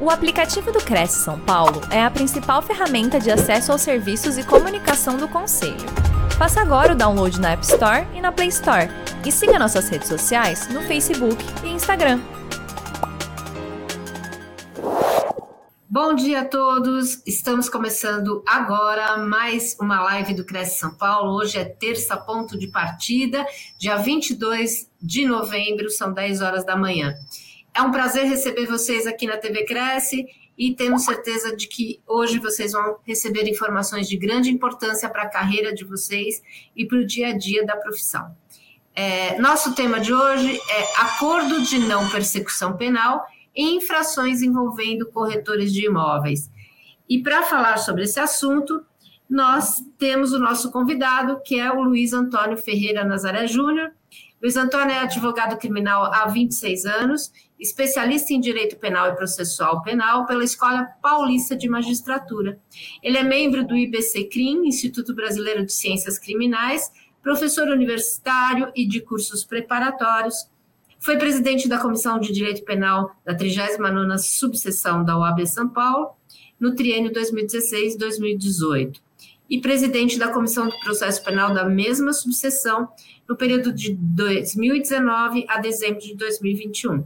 O aplicativo do Cresce São Paulo é a principal ferramenta de acesso aos serviços e comunicação do Conselho. Faça agora o download na App Store e na Play Store. E siga nossas redes sociais no Facebook e Instagram. Bom dia a todos! Estamos começando agora mais uma live do Cresce São Paulo. Hoje é terça, ponto de partida, dia 22 de novembro, são 10 horas da manhã. É um prazer receber vocês aqui na TV Cresce e temos certeza de que hoje vocês vão receber informações de grande importância para a carreira de vocês e para o dia a dia da profissão. É, nosso tema de hoje é Acordo de Não Persecução Penal e Infrações envolvendo corretores de imóveis. E para falar sobre esse assunto, nós temos o nosso convidado, que é o Luiz Antônio Ferreira Nazaré Júnior. Luiz Antônio é advogado criminal há 26 anos especialista em Direito Penal e Processual Penal pela Escola Paulista de Magistratura. Ele é membro do IBC CRIM, Instituto Brasileiro de Ciências Criminais, professor universitário e de cursos preparatórios. Foi presidente da Comissão de Direito Penal da 39ª Subseção da OAB São Paulo, no triênio 2016-2018, e presidente da Comissão de Processo Penal da mesma subseção no período de 2019 a dezembro de 2021.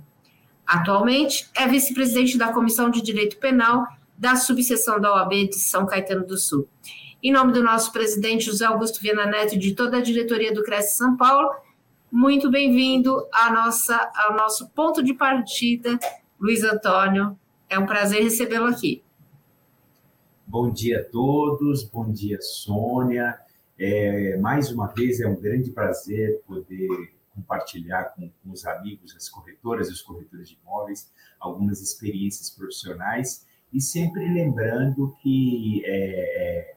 Atualmente, é vice-presidente da Comissão de Direito Penal da subseção da OAB de São Caetano do Sul. Em nome do nosso presidente José Augusto Viana Neto e de toda a diretoria do Cresce São Paulo, muito bem-vindo ao nosso ponto de partida, Luiz Antônio. É um prazer recebê-lo aqui. Bom dia a todos, bom dia, Sônia. É, mais uma vez é um grande prazer poder compartilhar com, com, os amigos, as corretoras e os corretores de imóveis, algumas experiências profissionais e sempre lembrando que é, é,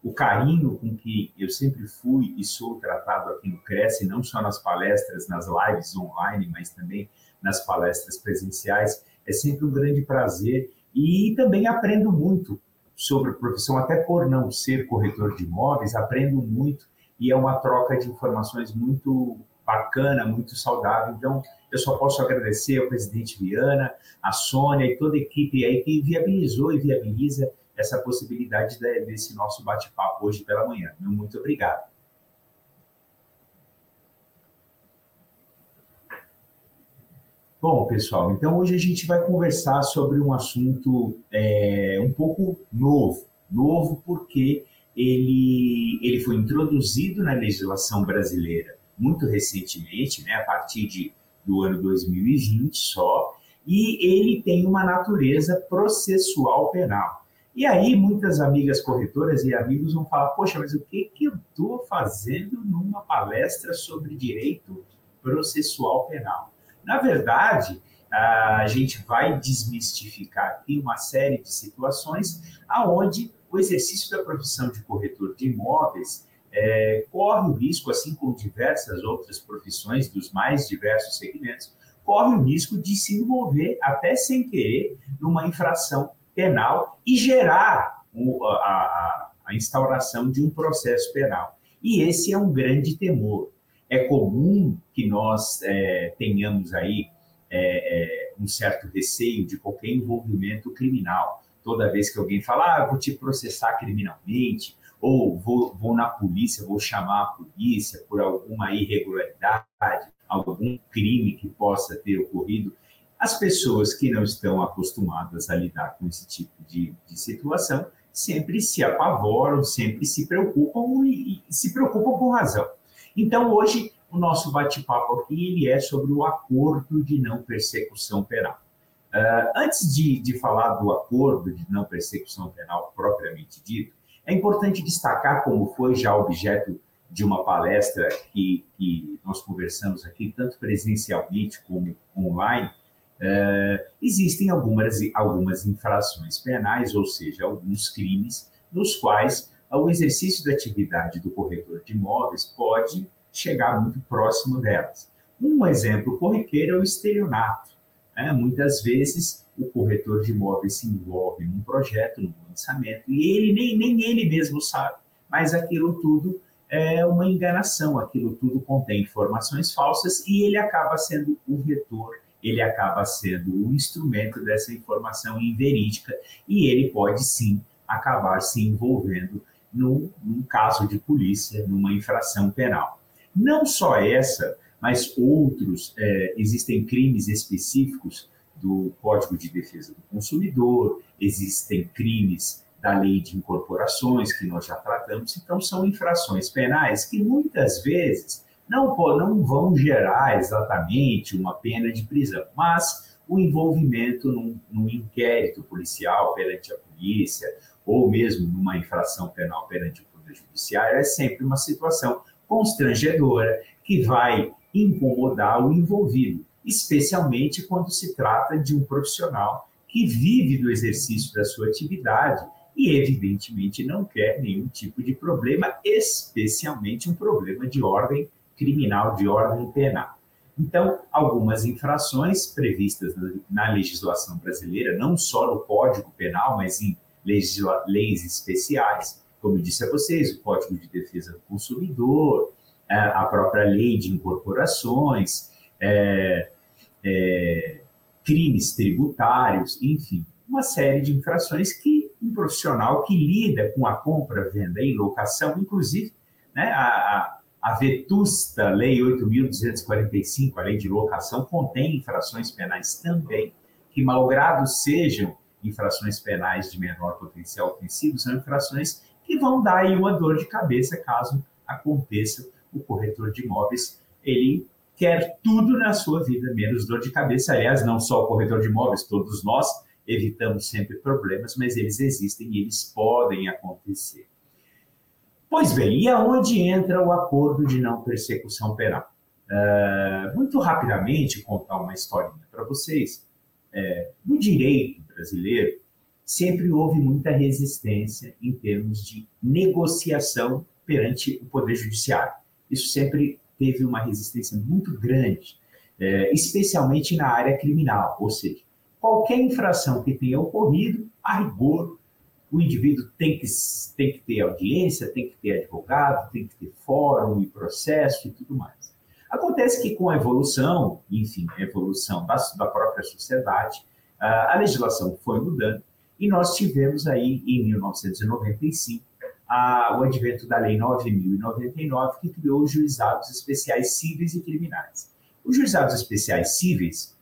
o carinho com que eu sempre fui e sou tratado aqui no Cresce, não só nas palestras, nas lives online, mas também nas palestras presenciais, é sempre um grande prazer e também aprendo muito sobre a profissão, até por não ser corretor de imóveis, aprendo muito e é uma troca de informações muito bacana, muito saudável. Então, eu só posso agradecer ao presidente Viana, a Sônia e toda a equipe aí que viabilizou e viabiliza essa possibilidade desse nosso bate-papo hoje pela manhã. Muito obrigado. Bom, pessoal, então hoje a gente vai conversar sobre um assunto é, um pouco novo. Novo porque ele, ele foi introduzido na legislação brasileira muito recentemente, né, a partir de, do ano 2020 só, e ele tem uma natureza processual penal. E aí muitas amigas corretoras e amigos vão falar, poxa, mas o que, que eu estou fazendo numa palestra sobre direito processual penal? Na verdade, a gente vai desmistificar aqui uma série de situações aonde o exercício da profissão de corretor de imóveis é, corre o risco, assim como diversas outras profissões dos mais diversos segmentos, corre o risco de se envolver, até sem querer, numa infração penal e gerar o, a, a, a instauração de um processo penal. E esse é um grande temor. É comum que nós é, tenhamos aí é, é, um certo receio de qualquer envolvimento criminal. Toda vez que alguém fala, ah, vou te processar criminalmente, ou vou, vou na polícia, vou chamar a polícia por alguma irregularidade, algum crime que possa ter ocorrido. As pessoas que não estão acostumadas a lidar com esse tipo de, de situação sempre se apavoram, sempre se preocupam e, e se preocupam com razão. Então, hoje, o nosso bate-papo aqui ele é sobre o acordo de não persecução penal. Uh, antes de, de falar do acordo de não persecução penal propriamente dito, é importante destacar, como foi já objeto de uma palestra que, que nós conversamos aqui, tanto presencialmente como online, uh, existem algumas, algumas infrações penais, ou seja, alguns crimes, nos quais o exercício da atividade do corretor de imóveis pode chegar muito próximo delas. Um exemplo corriqueiro é o estelionato. Né? Muitas vezes o corretor de imóveis se envolve num projeto, num lançamento, e ele nem, nem ele mesmo sabe, mas aquilo tudo é uma enganação, aquilo tudo contém informações falsas e ele acaba sendo o vetor ele acaba sendo o instrumento dessa informação inverídica e ele pode sim acabar se envolvendo num, num caso de polícia, numa infração penal. Não só essa, mas outros, é, existem crimes específicos do Código de Defesa do Consumidor, existem crimes da lei de incorporações, que nós já tratamos, então são infrações penais que muitas vezes não, não vão gerar exatamente uma pena de prisão, mas o envolvimento num, num inquérito policial perante a polícia, ou mesmo numa infração penal perante o Poder Judiciário, é sempre uma situação constrangedora que vai incomodar o envolvido, especialmente quando se trata de um profissional que vive do exercício da sua atividade e, evidentemente, não quer nenhum tipo de problema, especialmente um problema de ordem criminal, de ordem penal. Então, algumas infrações previstas na legislação brasileira, não só no Código Penal, mas em leis especiais, como eu disse a vocês, o Código de Defesa do Consumidor, é, a própria lei de incorporações, é, é, crimes tributários, enfim, uma série de infrações que um profissional que lida com a compra, venda e locação, inclusive né, a, a vetusta Lei 8.245, a lei de locação, contém infrações penais também, que, malgrado sejam infrações penais de menor potencial ofensivo, são infrações que vão dar aí uma dor de cabeça caso aconteça o corretor de imóveis, ele quer tudo na sua vida, menos dor de cabeça. Aliás, não só o corretor de imóveis, todos nós evitamos sempre problemas, mas eles existem e eles podem acontecer. Pois bem, e aonde entra o acordo de não persecução penal? Uh, muito rapidamente, contar uma historinha para vocês. É, no direito brasileiro, sempre houve muita resistência em termos de negociação perante o Poder Judiciário isso sempre teve uma resistência muito grande, é, especialmente na área criminal, ou seja, qualquer infração que tenha ocorrido, a rigor, o indivíduo tem que, tem que ter audiência, tem que ter advogado, tem que ter fórum e processo e tudo mais. Acontece que com a evolução, enfim, a evolução da, da própria sociedade, a legislação foi mudando e nós tivemos aí, em 1995, a, o advento da Lei 9.099, que criou os juizados especiais cíveis e criminais. Os juizados especiais cíveis,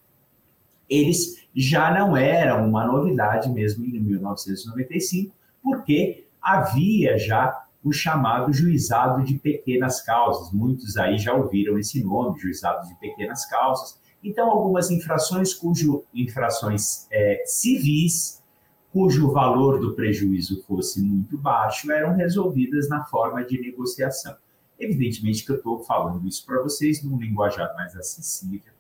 eles já não eram uma novidade mesmo em 1995, porque havia já o chamado juizado de pequenas causas. Muitos aí já ouviram esse nome, juizado de pequenas causas. Então, algumas infrações cujo infrações é, civis cujo valor do prejuízo fosse muito baixo, eram resolvidas na forma de negociação. Evidentemente que eu estou falando isso para vocês num linguajar mais acessível,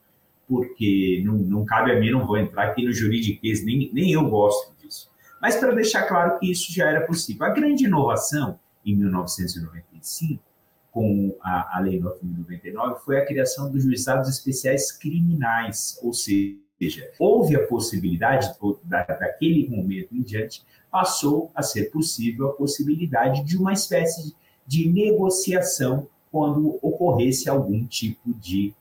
porque não, não cabe a mim, não vou entrar aqui no juridiquês, nem, nem eu gosto disso. Mas para deixar claro que isso já era possível. A grande inovação, em 1995, com a, a Lei 9.099, foi a criação dos juizados especiais criminais, ou seja, houve a possibilidade, daquele momento em diante, passou a ser possível a possibilidade de uma espécie de negociação quando ocorresse algum tipo de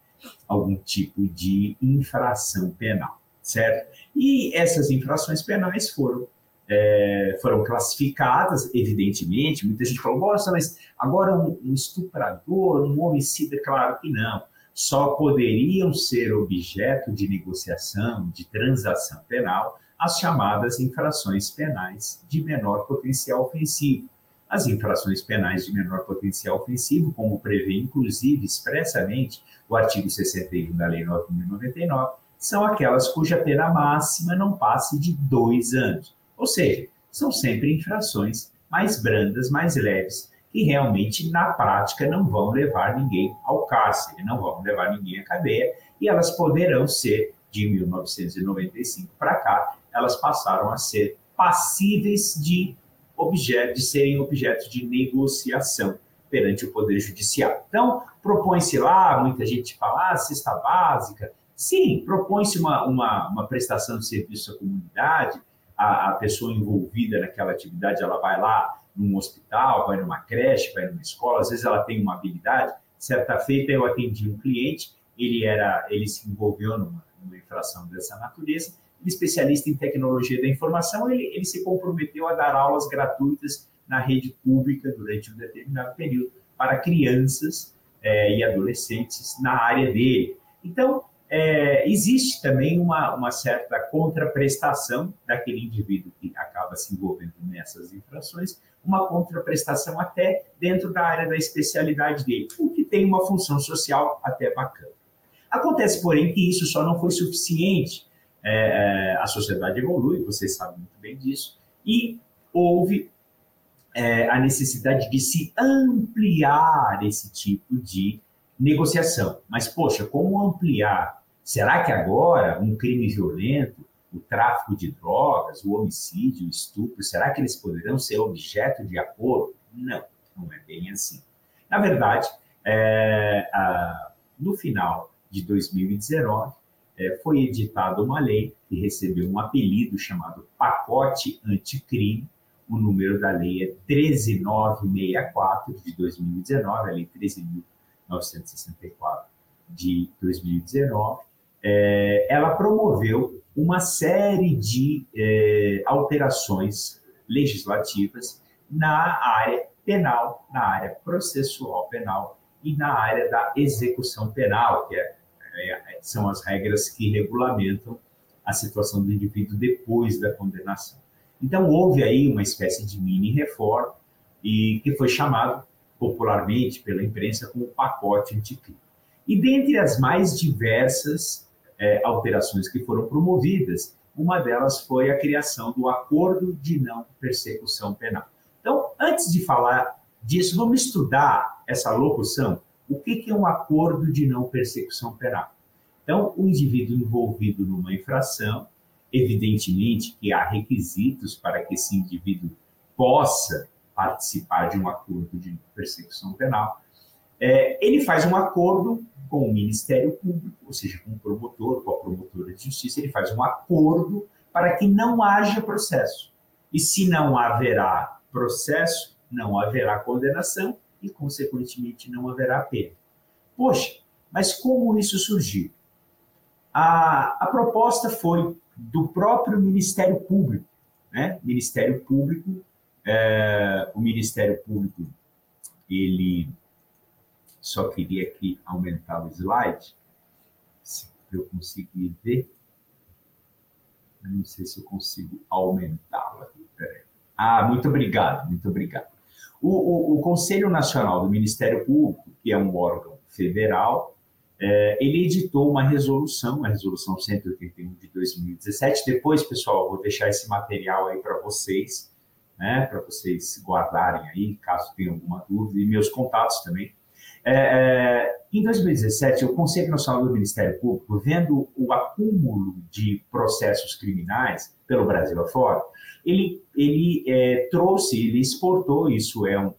algum tipo de infração penal, certo? E essas infrações penais foram é, foram classificadas, evidentemente. Muita gente falou, nossa, mas agora um, um estuprador, um homicida, claro que não só poderiam ser objeto de negociação, de transação penal, as chamadas infrações penais de menor potencial ofensivo. As infrações penais de menor potencial ofensivo, como prevê inclusive expressamente o artigo 61 da Lei 9.099, são aquelas cuja pena máxima não passe de dois anos. Ou seja, são sempre infrações mais brandas, mais leves, que realmente, na prática, não vão levar ninguém ao cárcere, não vão levar ninguém à cadeia, e elas poderão ser, de 1995 para cá, elas passaram a ser passíveis de, objeto, de serem objeto de negociação perante o Poder Judiciário. Então, propõe-se lá, muita gente fala, ah, cesta básica. Sim, propõe-se uma, uma, uma prestação de serviço à comunidade, a, a pessoa envolvida naquela atividade, ela vai lá num hospital, vai numa creche, vai numa escola, às vezes ela tem uma habilidade. Certa feita eu atendi um cliente, ele era, ele se envolveu numa, numa infração dessa natureza. Ele, especialista em tecnologia da informação, ele, ele se comprometeu a dar aulas gratuitas na rede pública durante um determinado período para crianças é, e adolescentes na área dele. Então, é, existe também uma, uma certa contraprestação daquele indivíduo que acaba se envolvendo nessas infrações, uma contraprestação até dentro da área da especialidade dele, o que tem uma função social até bacana. Acontece, porém, que isso só não foi suficiente. É, a sociedade evolui, vocês sabem muito bem disso, e houve é, a necessidade de se ampliar esse tipo de negociação. Mas, poxa, como ampliar? Será que agora um crime violento, o tráfico de drogas, o homicídio, o estupro, será que eles poderão ser objeto de acordo? Não, não é bem assim. Na verdade, é, a, no final de 2019, é, foi editada uma lei que recebeu um apelido chamado Pacote Anticrime. O número da lei é 13964 de 2019, a lei 13.964 de 2019. É, ela promoveu uma série de é, alterações legislativas na área penal, na área processual penal e na área da execução penal, que é, é, são as regras que regulamentam a situação do indivíduo depois da condenação. Então, houve aí uma espécie de mini-reforma, e que foi chamado popularmente pela imprensa como pacote anticrime. E dentre as mais diversas é, alterações que foram promovidas, uma delas foi a criação do Acordo de Não Persecução Penal. Então, antes de falar disso, vamos estudar essa locução. O que é um acordo de não persecução penal? Então, o indivíduo envolvido numa infração, evidentemente que há requisitos para que esse indivíduo possa participar de um acordo de persecução penal. É, ele faz um acordo com o Ministério Público, ou seja, com o promotor, com a promotora de justiça, ele faz um acordo para que não haja processo. E se não haverá processo, não haverá condenação e, consequentemente, não haverá pena. Poxa, mas como isso surgiu? A, a proposta foi do próprio Ministério Público. Né? Ministério Público, é, o Ministério Público, ele só queria aqui aumentar o slide, se eu conseguir ver. Não sei se eu consigo aumentá-lo. Ah, muito obrigado, muito obrigado. O, o, o, Conselho Nacional do Ministério Público, que é um órgão federal, é, ele editou uma resolução, a resolução 181 de 2017. Depois, pessoal, vou deixar esse material aí para vocês, né, para vocês guardarem aí, caso tenham alguma dúvida, e meus contatos também. É, é, em 2017, o Conselho Nacional do Ministério Público, vendo o acúmulo de processos criminais pelo Brasil afora, ele, ele é, trouxe, ele exportou, isso é um,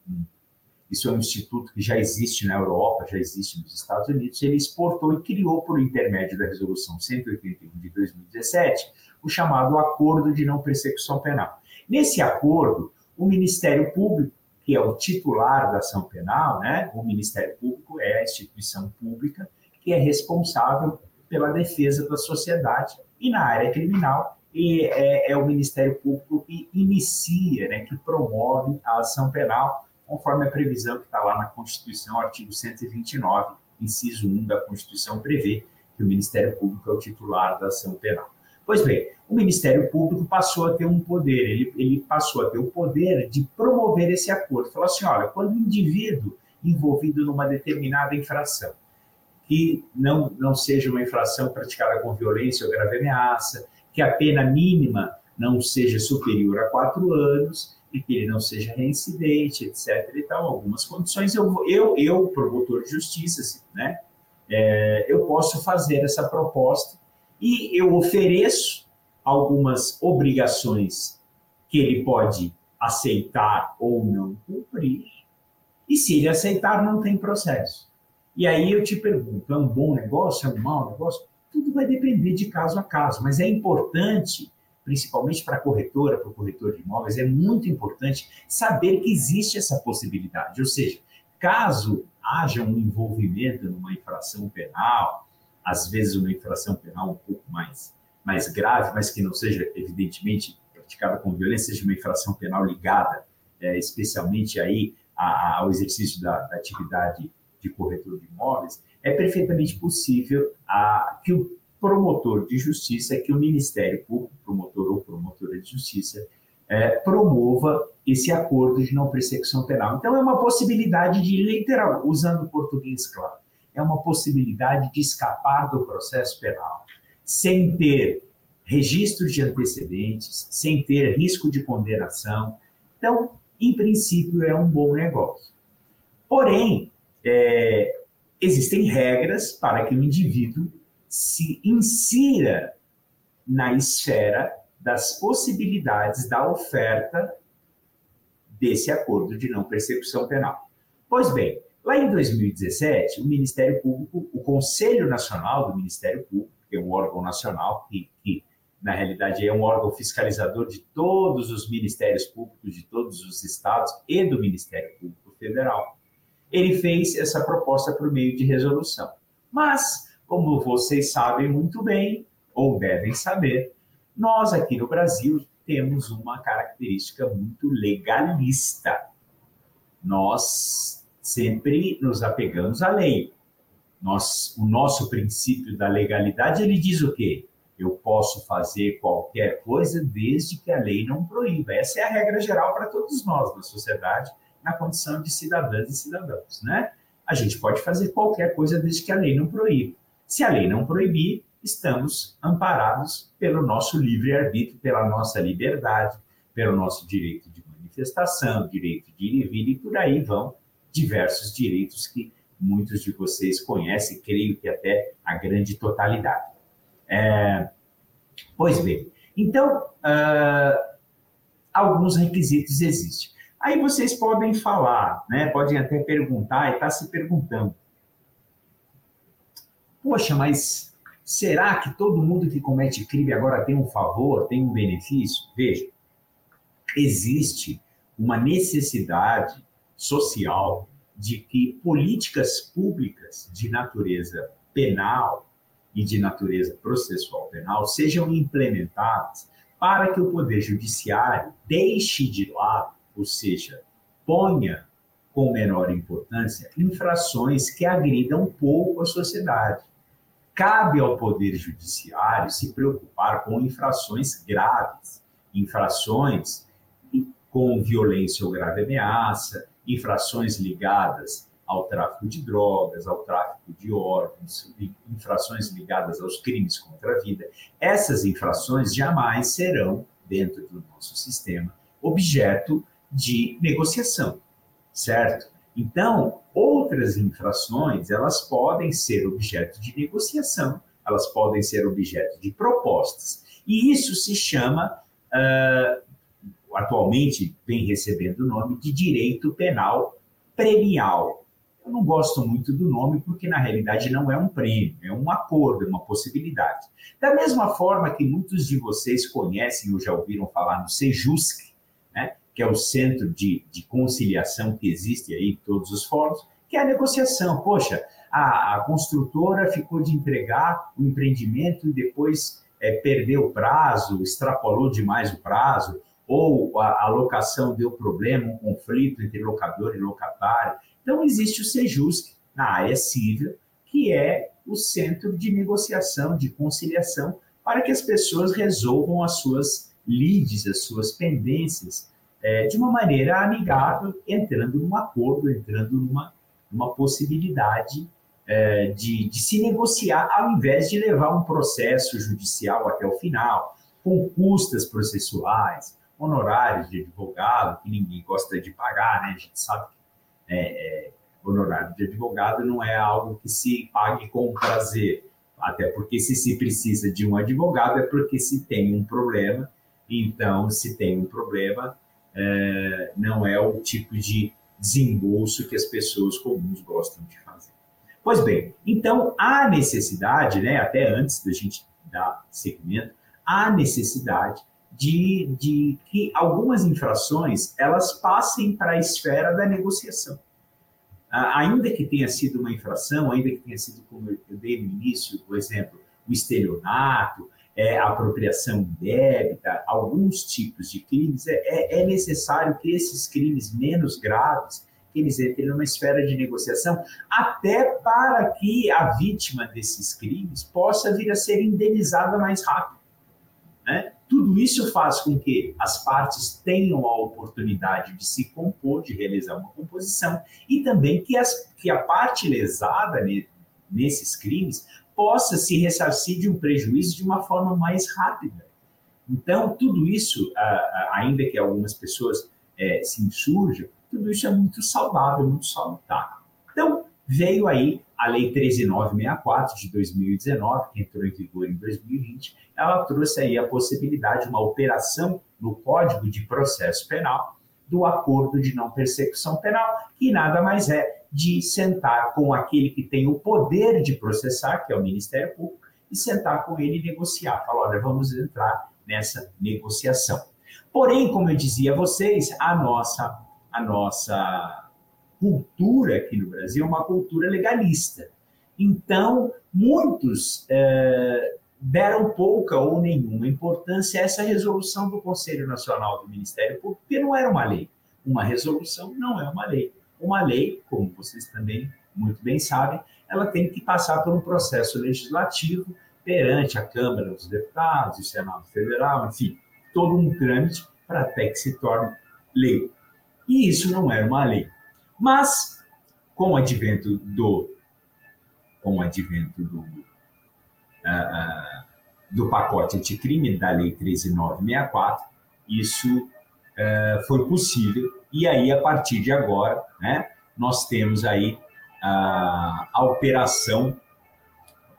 isso é um instituto que já existe na Europa, já existe nos Estados Unidos, ele exportou e criou, por intermédio da Resolução 181 de 2017, o chamado Acordo de Não Persecução Penal. Nesse acordo, o Ministério Público, que é o titular da ação penal, né? o Ministério Público é a instituição pública que é responsável pela defesa da sociedade e na área criminal e é, é, o Ministério Público que inicia, né, que promove a ação penal, conforme a previsão que está lá na Constituição, artigo 129, inciso 1 da Constituição, prevê que o Ministério Público é o titular da ação penal. Pois bem, o Ministério Público passou a ter um poder, ele, ele passou a ter o poder de promover esse acordo. Falou assim: olha, quando o indivíduo envolvido numa determinada infração, que não, não seja uma infração praticada com violência ou grave ameaça, que a pena mínima não seja superior a quatro anos e que ele não seja reincidente, etc. E tal, algumas condições. Eu, eu, eu promotor de justiça, né, é, eu posso fazer essa proposta e eu ofereço algumas obrigações que ele pode aceitar ou não cumprir. E se ele aceitar, não tem processo. E aí eu te pergunto: é um bom negócio? É um mau negócio? Tudo vai depender de caso a caso, mas é importante, principalmente para a corretora, para o corretor de imóveis, é muito importante saber que existe essa possibilidade. Ou seja, caso haja um envolvimento numa infração penal, às vezes uma infração penal um pouco mais, mais grave, mas que não seja, evidentemente, praticada com violência, seja uma infração penal ligada é, especialmente aí ao exercício da, da, atividade de corretor de imóveis, é perfeitamente possível a, que o promotor de justiça, que o Ministério Público, promotor ou promotora de justiça, é, promova esse acordo de não persecução penal. Então, é uma possibilidade de, literal, usando o português claro, é uma possibilidade de escapar do processo penal sem ter registro de antecedentes, sem ter risco de condenação. Então, em princípio, é um bom negócio. Porém, é, existem regras para que o indivíduo se insira na esfera das possibilidades da oferta desse acordo de não persecução penal. Pois bem, lá em 2017, o Ministério Público, o Conselho Nacional do Ministério Público, que é um órgão nacional que, que na realidade é um órgão fiscalizador de todos os ministérios públicos de todos os estados e do Ministério Público Federal, ele fez essa proposta por meio de resolução. Mas, como vocês sabem muito bem, ou devem saber, nós aqui no Brasil temos uma característica muito legalista. Nós sempre nos apegamos à lei. Nós, o nosso princípio da legalidade, ele diz o quê? Eu posso fazer qualquer coisa desde que a lei não proíba. Essa é a regra geral para todos nós da sociedade, na condição de cidadãs e cidadãos, né? A gente pode fazer qualquer coisa desde que a lei não proíba. Se a lei não proibir, estamos amparados pelo nosso livre-arbítrio, pela nossa liberdade, pelo nosso direito de manifestação, direito de ir e vir, e por aí vão diversos direitos que muitos de vocês conhecem, creio que até a grande totalidade. É, pois bem, então, uh, alguns requisitos existem. Aí vocês podem falar, né? podem até perguntar e está se perguntando. Poxa, mas será que todo mundo que comete crime agora tem um favor, tem um benefício? Veja, existe uma necessidade social de que políticas públicas de natureza penal e de natureza processual penal sejam implementadas para que o Poder Judiciário deixe de lado ou seja, ponha com menor importância infrações que agridam pouco a sociedade. Cabe ao Poder Judiciário se preocupar com infrações graves, infrações com violência ou grave ameaça, infrações ligadas ao tráfico de drogas, ao tráfico de órgãos, infrações ligadas aos crimes contra a vida. Essas infrações jamais serão, dentro do nosso sistema, objeto de negociação, certo? Então, outras infrações, elas podem ser objeto de negociação, elas podem ser objeto de propostas. E isso se chama, uh, atualmente vem recebendo o nome de direito penal premial. Eu não gosto muito do nome porque, na realidade, não é um prêmio, é um acordo, é uma possibilidade. Da mesma forma que muitos de vocês conhecem ou já ouviram falar no SEJUSC, que é o centro de, de conciliação que existe aí em todos os fóruns, que é a negociação. Poxa, a, a construtora ficou de entregar o empreendimento e depois é, perdeu o prazo, extrapolou demais o prazo, ou a, a locação deu problema, um conflito entre locador e locatário. Então, existe o SEJUSC na área civil, que é o centro de negociação, de conciliação, para que as pessoas resolvam as suas lides, as suas pendências, é, de uma maneira amigável, entrando num acordo, entrando numa, numa possibilidade é, de, de se negociar, ao invés de levar um processo judicial até o final, com custas processuais, honorários de advogado, que ninguém gosta de pagar, né? A gente sabe que é, é, honorário de advogado não é algo que se pague com prazer. Até porque se se precisa de um advogado é porque se tem um problema. Então, se tem um problema, é, não é o tipo de desembolso que as pessoas comuns gostam de fazer. Pois bem, então há necessidade, né, até antes da gente dar seguimento, há necessidade de, de que algumas infrações elas passem para a esfera da negociação. ainda que tenha sido uma infração, ainda que tenha sido, como eu dei no início, por exemplo, o estelionato, é, a apropriação indébita, alguns tipos de crimes, é, é, é necessário que esses crimes menos graves eles entrem numa esfera de negociação, até para que a vítima desses crimes possa vir a ser indenizada mais rápido. Né? Tudo isso faz com que as partes tenham a oportunidade de se compor, de realizar uma composição, e também que, as, que a parte lesada ne, nesses crimes possa se ressarcir de um prejuízo de uma forma mais rápida. Então, tudo isso, ainda que algumas pessoas é, se insurjam, tudo isso é muito saudável, muito salutar. Então, veio aí a Lei 13964 de 2019, que entrou em vigor em 2020, ela trouxe aí a possibilidade de uma operação no Código de Processo Penal do acordo de não persecução penal, que nada mais é de sentar com aquele que tem o poder de processar, que é o Ministério Público, e sentar com ele e negociar. Falar, olha, vamos entrar nessa negociação. Porém, como eu dizia a vocês, a nossa, a nossa cultura aqui no Brasil é uma cultura legalista. Então, muitos é, deram pouca ou nenhuma importância a essa resolução do Conselho Nacional do Ministério Público, porque não era uma lei. Uma resolução não é uma lei. Uma lei, como vocês também muito bem sabem, ela tem que passar por um processo legislativo perante a Câmara dos Deputados, o Senado Federal, enfim, todo um trâmite para até que se torne lei. E isso não era uma lei. Mas, com o advento do, com o advento do, uh, do pacote anticrime da Lei 13964, isso uh, foi possível. E aí, a partir de agora, né, nós temos aí a, a operação,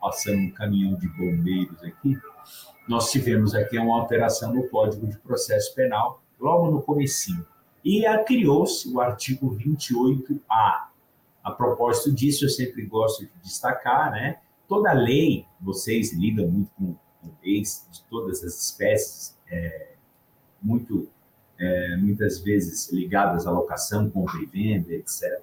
passando um caminhão de bombeiros aqui, nós tivemos aqui uma alteração no Código de Processo Penal, logo no comecinho. E criou-se o artigo 28A. A propósito disso, eu sempre gosto de destacar, né? Toda lei, vocês lidam muito com, leis de todas as espécies, é, muito, é, muitas vezes ligadas à locação, compra e venda, etc.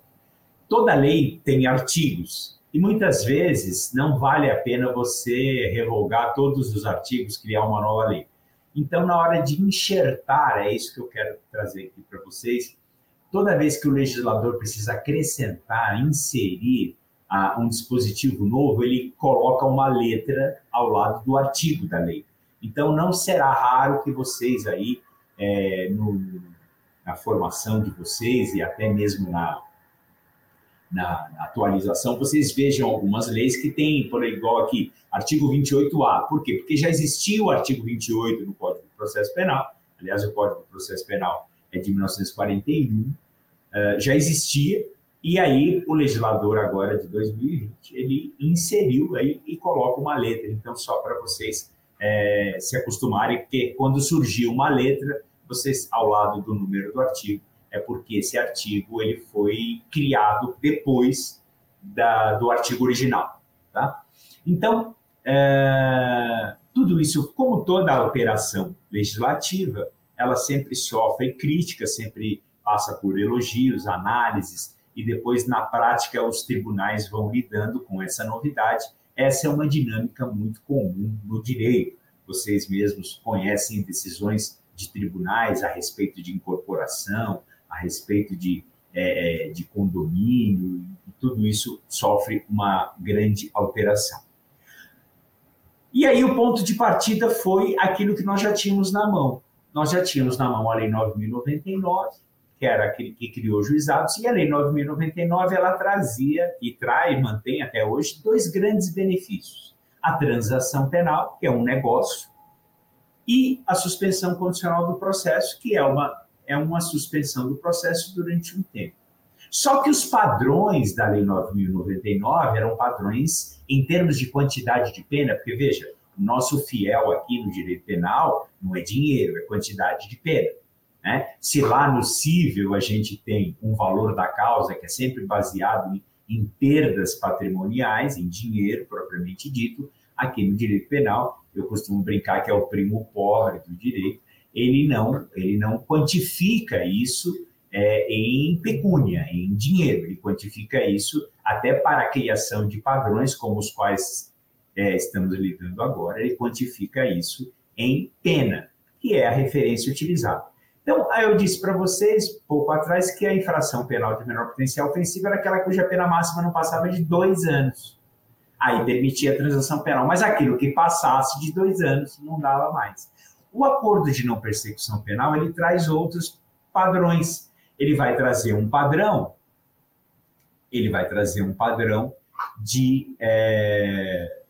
Toda lei tem artigos, e muitas vezes não vale a pena você revogar todos os artigos, criar uma nova lei. Então, na hora de enxertar, é isso que eu quero trazer aqui para vocês. Toda vez que o legislador precisa acrescentar, inserir uh, um dispositivo novo, ele coloca uma letra ao lado do artigo da lei. Então, não será raro que vocês aí, é, no, na formação de vocês e até mesmo na, na, na, atualização, vocês vejam algumas leis que têm, por igual aqui, artigo 28A. Por quê? Porque já existia o artigo 28 no Código de Processo Penal, aliás, o Código de Processo Penal é de 1941, uh, eh, já existia, e aí o legislador agora de 2020, ele inseriu aí e coloca uma letra. Então, só para vocês é, se acostumarem, porque quando surgiu uma letra, vocês, ao lado do número do artigo, é porque esse artigo ele foi criado depois da, do artigo original. Tá? Então, é, tudo isso, como toda operação legislativa, ela sempre sofre críticas, sempre passa por elogios, análises, e depois, na prática, os tribunais vão lidando com essa novidade. Essa é uma dinâmica muito comum no direito. Vocês mesmos conhecem decisões de tribunais a respeito de incorporação, a respeito de, é, é, de condomínio, e tudo isso sofre uma grande alteração. E aí o ponto de partida foi aquilo que nós já tínhamos na mão. Nós já tínhamos na mão a Lei 9.099, que era aquele que criou juizados, e a Lei 9.099 ela trazia e traz, mantém até hoje, dois grandes benefícios. A transação penal, que é um negócio, e a suspensão condicional do processo, que é uma é uma suspensão do processo durante um tempo. Só que os padrões da Lei 9.099 eram padrões em termos de quantidade de pena, porque veja, o nosso fiel aqui no direito penal não é dinheiro, é quantidade de pena. Né? Se lá no cível a gente tem um valor da causa que é sempre baseado em, em perdas patrimoniais, em dinheiro propriamente dito, aqui no direito penal eu costumo brincar que é o primo pobre do direito, ele não, ele não quantifica isso é, em pecúnia, em dinheiro. Ele quantifica isso até para a criação de padrões como os quais é, estamos lidando agora, ele quantifica isso em pena, que é a referência utilizada. Então, eu disse para vocês, pouco atrás, que a infração penal de menor potencial ofensiva era aquela cuja pena máxima não passava de dois anos. Aí permitia a transação penal, mas aquilo que passasse de dois anos não dava mais. O acordo de não persecução penal, ele traz outros padrões. Ele vai trazer um padrão, ele vai trazer um padrão de é,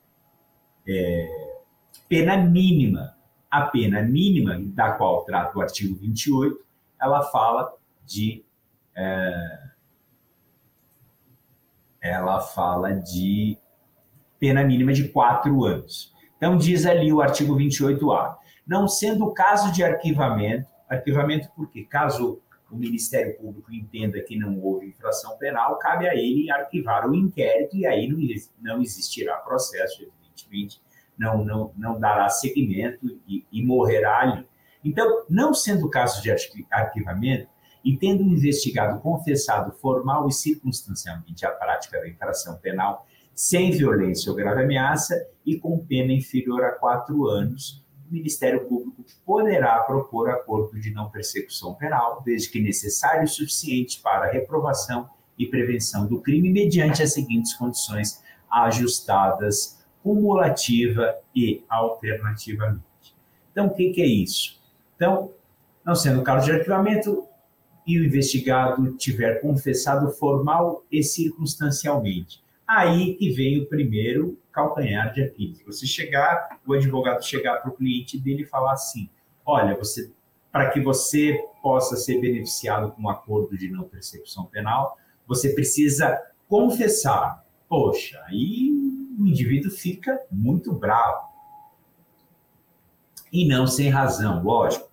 é, pena mínima a pena mínima, da qual trata o artigo 28, ela fala de. É, ela fala de pena mínima de quatro anos. Então, diz ali o artigo 28A. Não sendo caso de arquivamento, arquivamento porque caso o Ministério Público entenda que não houve infração penal, cabe a ele arquivar o inquérito e aí não, não existirá processo, evidentemente, não, não, não dará seguimento e, e morrerá ali. Então, não sendo o caso de arquivamento, e tendo investigado confessado formal e circunstancialmente a prática da infração penal sem violência ou grave ameaça e com pena inferior a quatro anos, o Ministério Público poderá propor acordo de não persecução penal, desde que necessário e suficiente para a reprovação e prevenção do crime, mediante as seguintes condições ajustadas cumulativa e alternativamente. Então, o que, que é isso? Então, não sendo caso de arquivamento e o investigado tiver confessado formal e circunstancialmente, aí que vem o primeiro calcanhar de Aquiles. Você chegar, o advogado chegar para o cliente dele e falar assim: olha, você, para que você possa ser beneficiado com um acordo de não persecução penal, você precisa confessar. Poxa, aí o indivíduo fica muito bravo. E não sem razão, lógico.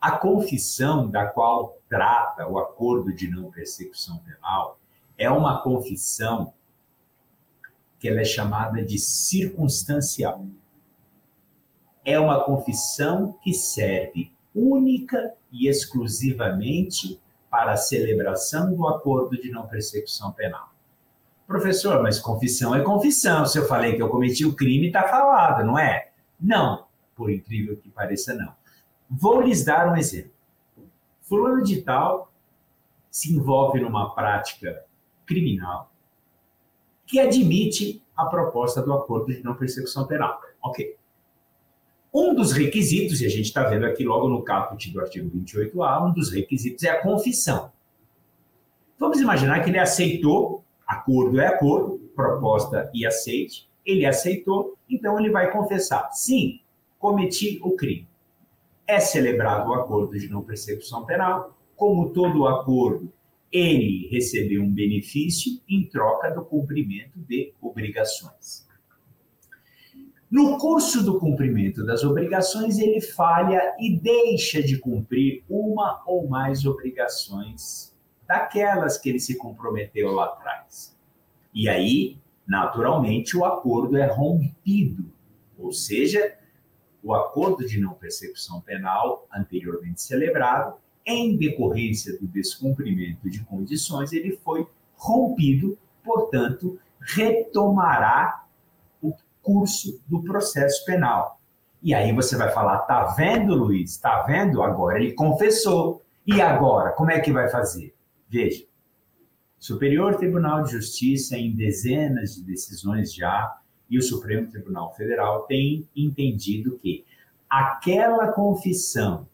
A confissão da qual trata o acordo de não persecução penal é uma confissão que ela é chamada de circunstancial. É uma confissão que serve única e exclusivamente para a celebração do acordo de não persecução penal. Professor, mas confissão é confissão. Se eu falei que eu cometi o crime, está falado, não é? Não, por incrível que pareça, não. Vou lhes dar um exemplo. Fulano de tal se envolve numa prática criminal que admite a proposta do acordo de não persecução penal. Ok. Um dos requisitos, e a gente está vendo aqui logo no caput do artigo 28A, um dos requisitos é a confissão. Vamos imaginar que ele aceitou Acordo é acordo, proposta e aceite. Ele aceitou, então ele vai confessar: sim, cometi o crime. É celebrado o acordo de não persecução penal. Como todo acordo, ele recebeu um benefício em troca do cumprimento de obrigações. No curso do cumprimento das obrigações, ele falha e deixa de cumprir uma ou mais obrigações daquelas que ele se comprometeu lá atrás. E aí, naturalmente, o acordo é rompido, ou seja, o acordo de não persecução penal anteriormente celebrado, em decorrência do descumprimento de condições, ele foi rompido, portanto, retomará o curso do processo penal. E aí você vai falar, tá vendo, Luiz? Tá vendo? Agora ele confessou. E agora, como é que vai fazer? Veja, Superior Tribunal de Justiça, em dezenas de decisões já, e o Supremo Tribunal Federal tem entendido que aquela confissão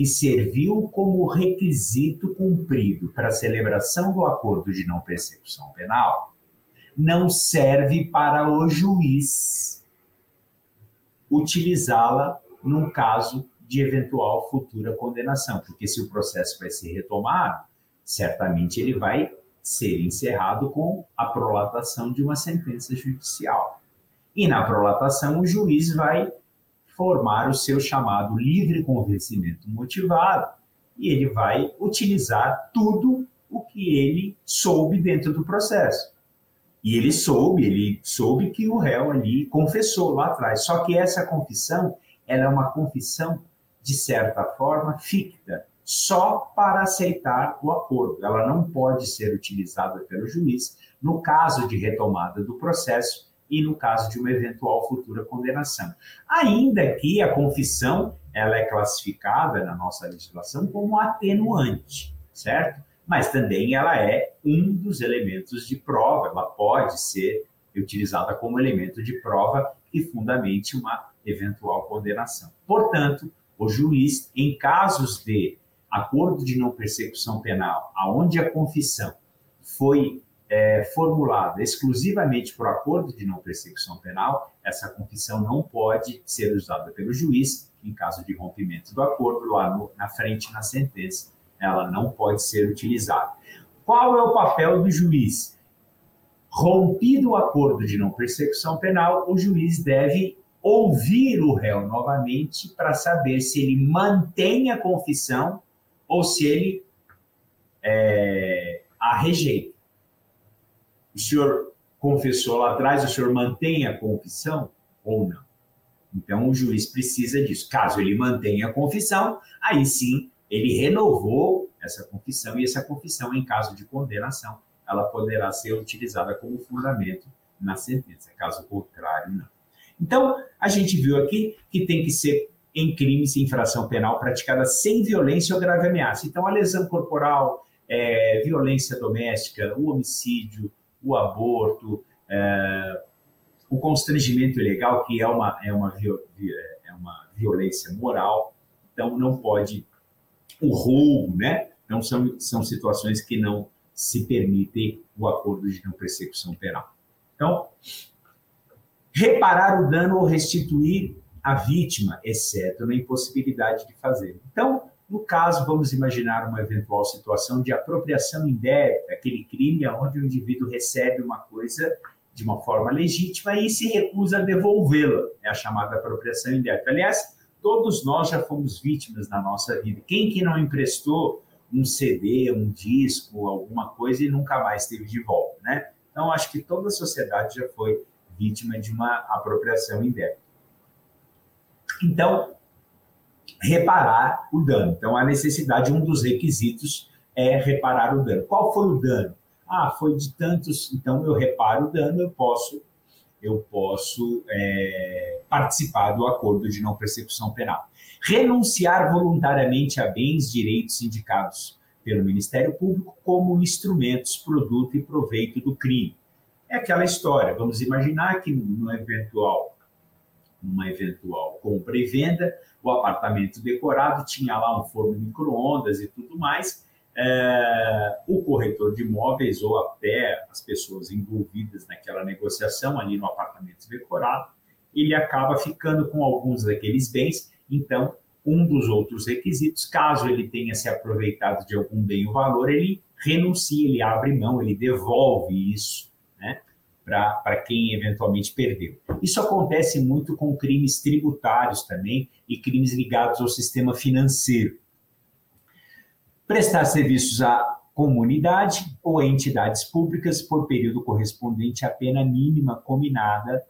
que serviu como requisito cumprido para a celebração do acordo de não persecução penal não serve para o juiz utilizá-la num caso de eventual futura condenação, porque se o processo vai ser retomado, certamente ele vai ser encerrado com a prolatação de uma sentença judicial. E na prolatação, o juiz vai formar o seu chamado livre convencimento motivado e ele vai utilizar tudo o que ele soube dentro do processo. E ele soube, ele soube que o réu ali confessou lá atrás. Só que essa confissão, ela é uma confissão de certa forma ficta, só para aceitar o acordo. Ela não pode ser utilizada pelo juiz no caso de retomada do processo e no caso de uma eventual futura condenação. Ainda que a confissão ela é classificada na nossa legislação como atenuante, certo? Mas também ela é um dos elementos de prova, ela pode ser utilizada como elemento de prova que fundamente uma eventual condenação. Portanto, o juiz, em casos de acordo de não persecução penal, aonde a confissão foi é, formulada exclusivamente por acordo de não persecução penal, essa confissão não pode ser usada pelo juiz em caso de rompimento do acordo, lá no, na frente na sentença, ela não pode ser utilizada. Qual é o papel do juiz? Rompido o acordo de não persecução penal, o juiz deve ouvir o réu novamente para saber se ele mantém a confissão ou se ele é, a rejeita. O senhor confessou lá atrás, o senhor mantém a confissão ou não? Então, o juiz precisa disso. Caso ele mantenha a confissão, aí sim ele renovou essa confissão e essa confissão, em caso de condenação, ela poderá ser utilizada como fundamento na sentença. Caso contrário, não. Então, a gente viu aqui que tem que ser em crimes e infração penal praticada sem violência ou grave ameaça. Então, a lesão corporal, é, violência doméstica, o homicídio, o aborto, é, o constrangimento ilegal, que é uma, é, uma, é uma violência moral, então não pode. O roubo, né? Então, são, são situações que não se permitem o acordo de não persecução penal. Então, reparar o dano ou restituir a vítima, exceto na impossibilidade de fazer. Então, no caso, vamos imaginar uma eventual situação de apropriação indébita, aquele crime onde o indivíduo recebe uma coisa de uma forma legítima e se recusa a devolvê-la. É a chamada apropriação indébita. Aliás, todos nós já fomos vítimas na nossa vida. Quem que não emprestou um CD, um disco, alguma coisa e nunca mais teve de volta, né? Então, acho que toda a sociedade já foi vítima de uma apropriação indébita. Então, reparar o dano. Então, a necessidade, um dos requisitos é reparar o dano. Qual foi o dano? Ah, foi de tantos, então eu reparo o dano, eu posso, eu posso é, participar do acordo de não persecução penal. Renunciar voluntariamente a bens, direitos indicados pelo Ministério Público como instrumentos, produto e proveito do crime. É aquela história, vamos imaginar que no eventual uma eventual compra e venda, o apartamento decorado tinha lá um forno micro-ondas e tudo mais. É, o corretor de imóveis ou até as pessoas envolvidas naquela negociação ali no apartamento decorado, ele acaba ficando com alguns daqueles bens. Então, um dos outros requisitos, caso ele tenha se aproveitado de algum bem ou valor, ele renuncia, ele abre mão, ele devolve isso? Para quem eventualmente perdeu. Isso acontece muito com crimes tributários também e crimes ligados ao sistema financeiro. Prestar serviços à comunidade ou a entidades públicas por período correspondente à pena mínima combinada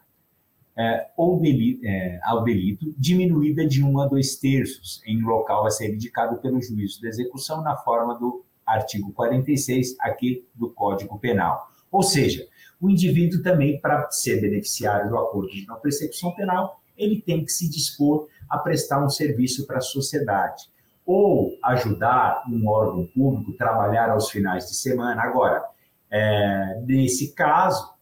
é, ou é, ao delito, diminuída de um a dois terços em local a ser indicado pelo juízo de execução na forma do artigo 46 aqui do Código Penal. Ou seja, o indivíduo também, para ser beneficiário do acordo de não persecução penal, ele tem que se dispor a prestar um serviço para a sociedade ou ajudar um órgão público trabalhar aos finais de semana. Agora, é, nesse caso,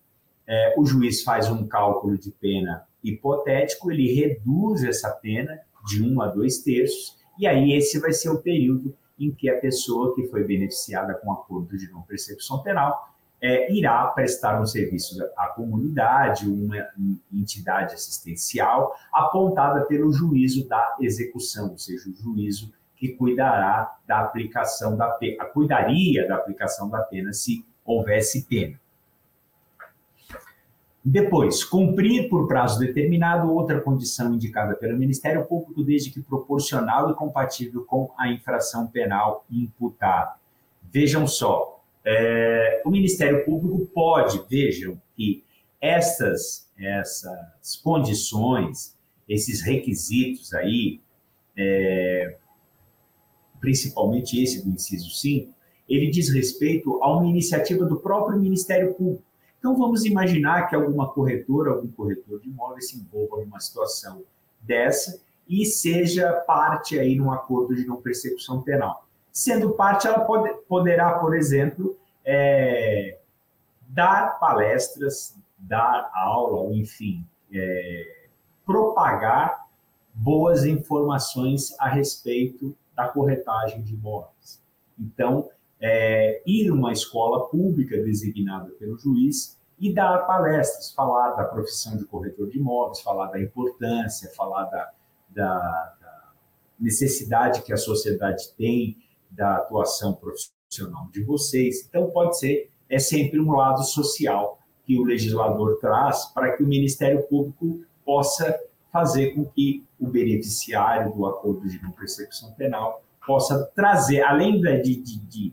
é, o juiz faz um cálculo de pena hipotético, ele reduz essa pena de um a dois terços, e aí esse vai ser o período em que a pessoa que foi beneficiada com acordo de não persecução penal é, irá prestar um serviço à comunidade, uma entidade assistencial, apontada pelo juízo da execução, ou seja, o juízo que cuidará da aplicação da pena, cuidaria da aplicação da pena se houvesse pena. Depois, cumprir por prazo determinado outra condição indicada pelo Ministério Público, desde que proporcional e compatível com a infração penal imputada. Vejam só, é, o Ministério Público pode, vejam que essas, essas condições, esses requisitos aí, é, principalmente esse do inciso 5, ele diz respeito a uma iniciativa do próprio Ministério Público. Então, vamos imaginar que alguma corretora, algum corretor de imóveis se envolva numa situação dessa e seja parte aí num acordo de não persecução penal. Sendo parte, ela pode, poderá, por exemplo, é, dar palestras, dar aula, enfim, é, propagar boas informações a respeito da corretagem de imóveis. Então, é, ir numa escola pública designada pelo juiz e dar palestras, falar da profissão de corretor de imóveis, falar da importância, falar da, da, da necessidade que a sociedade tem da atuação profissional de vocês. Então, pode ser, é sempre um lado social que o legislador traz para que o Ministério Público possa fazer com que o beneficiário do acordo de não persecução penal possa trazer, além de, de, de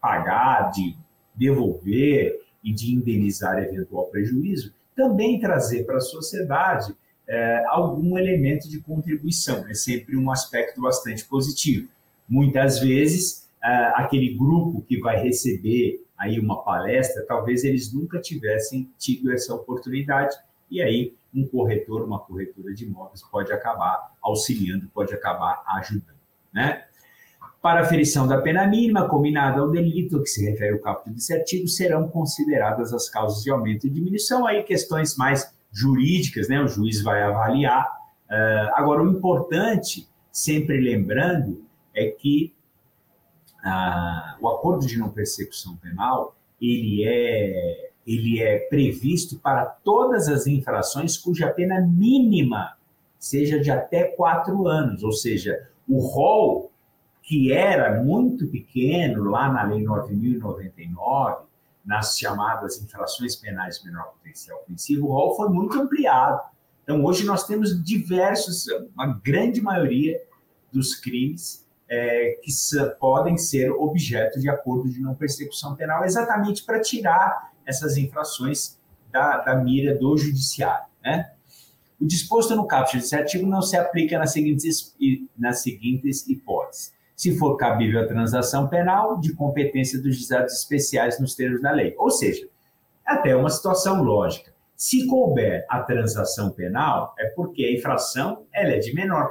pagar, de devolver e de indenizar eventual prejuízo, também trazer para a sociedade é, algum elemento de contribuição. É sempre um aspecto bastante positivo. Muitas vezes, é, aquele grupo que vai receber aí uma palestra, talvez eles nunca tivessem tido essa oportunidade, e aí um corretor, uma corretora de imóveis pode acabar auxiliando, pode acabar ajudando, né? Para a aferição da pena mínima combinada ao delito que se refere ao capítulo desse artigo, serão consideradas as causas de aumento e diminuição, aí questões mais jurídicas, né? O juiz vai avaliar. Uh, agora, o importante, sempre lembrando, é que uh, o acordo de não persecução penal ele é ele é previsto para todas as infrações cuja pena mínima seja de até quatro anos, ou seja, o rol que era muito pequeno lá na Lei 9.099, nas chamadas infrações penais de menor potencial ofensivo, o rol foi muito ampliado. Então, hoje nós temos diversos, uma grande maioria dos crimes é, que podem ser objeto de acordo de não persecução penal, exatamente para tirar essas infrações da, da mira do judiciário. Né? O disposto no caput desse artigo não se aplica nas seguintes, nas seguintes hipóteses. Se for cabível a transação penal, de competência dos juizados especiais nos termos da lei. Ou seja, até uma situação lógica. Se couber a transação penal, é porque a infração ela é de menor,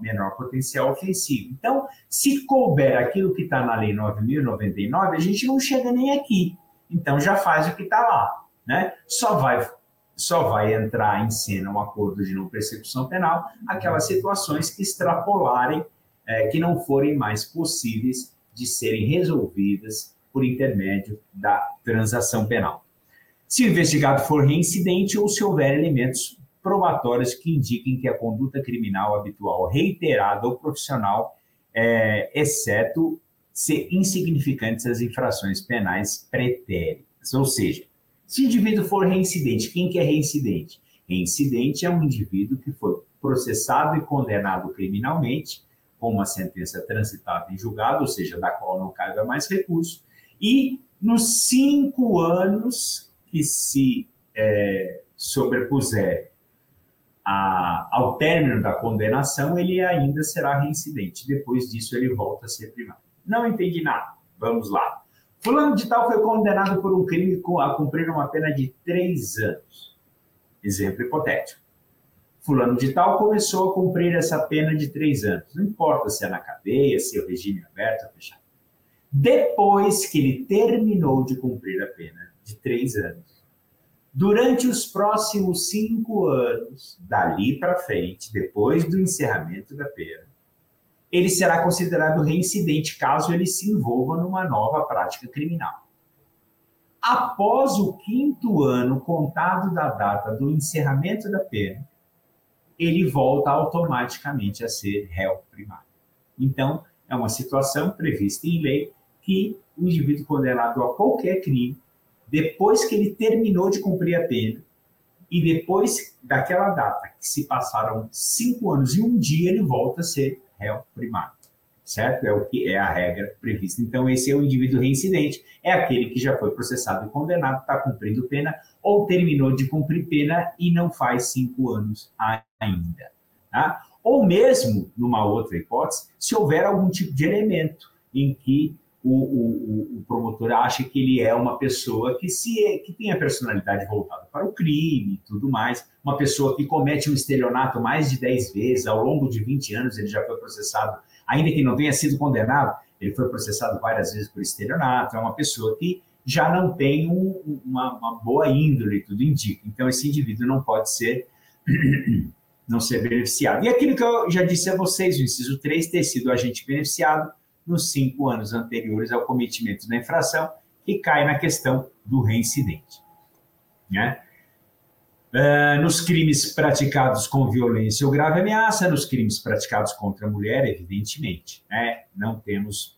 menor potencial ofensivo. Então, se couber aquilo que está na Lei 9.099, a gente não chega nem aqui. Então já faz o que está lá, né? Só vai só vai entrar em cena um acordo de não persecução penal aquelas situações que extrapolarem, é, que não forem mais possíveis de serem resolvidas por intermédio da transação penal. Se o investigado for reincidente ou se houver elementos probatórios que indiquem que a conduta criminal habitual reiterada ou profissional, é, exceto ser insignificantes as infrações penais pretéritas. Ou seja, se o indivíduo for reincidente, quem que é reincidente? Reincidente é um indivíduo que foi processado e condenado criminalmente, com uma sentença transitada em julgado, ou seja, da qual não caiba mais recurso, e nos cinco anos que se é, sobrepuser a, ao término da condenação, ele ainda será reincidente. Depois disso, ele volta a ser primário. Não entendi nada. Vamos lá. Fulano de Tal foi condenado por um crime a cumprir uma pena de três anos. Exemplo hipotético. Fulano de Tal começou a cumprir essa pena de três anos. Não importa se é na cadeia, se é o regime aberto ou fechado. Depois que ele terminou de cumprir a pena de três anos, durante os próximos cinco anos, dali para frente, depois do encerramento da pena, ele será considerado reincidente caso ele se envolva numa nova prática criminal. Após o quinto ano contado da data do encerramento da pena, ele volta automaticamente a ser réu primário. Então, é uma situação prevista em lei que o indivíduo condenado a qualquer crime, depois que ele terminou de cumprir a pena, e depois daquela data, que se passaram cinco anos e um dia, ele volta a ser réu primário, certo? É o que é a regra prevista. Então, esse é o indivíduo reincidente, é aquele que já foi processado e condenado, está cumprindo pena ou terminou de cumprir pena e não faz cinco anos ainda. Tá? Ou mesmo, numa outra hipótese, se houver algum tipo de elemento em que o, o, o, promotor acha que ele é uma pessoa que, se, que tem a personalidade voltada para o crime e tudo mais, uma pessoa que comete um estelionato mais de 10 vezes, ao longo de 20 anos ele já foi processado, ainda que não tenha sido condenado, ele foi processado várias vezes por estelionato, é uma pessoa que já não tem um, uma, uma, boa índole, tudo indica. Então, esse indivíduo não pode ser não ser beneficiado. E aquilo que eu já disse a vocês, o inciso 3, ter sido agente beneficiado nos cinco anos anteriores ao cometimento da infração, que cai na questão do reincidente. Né? Uh, nos crimes praticados com violência ou grave ameaça, nos crimes praticados contra a mulher, evidentemente. Né? Não temos.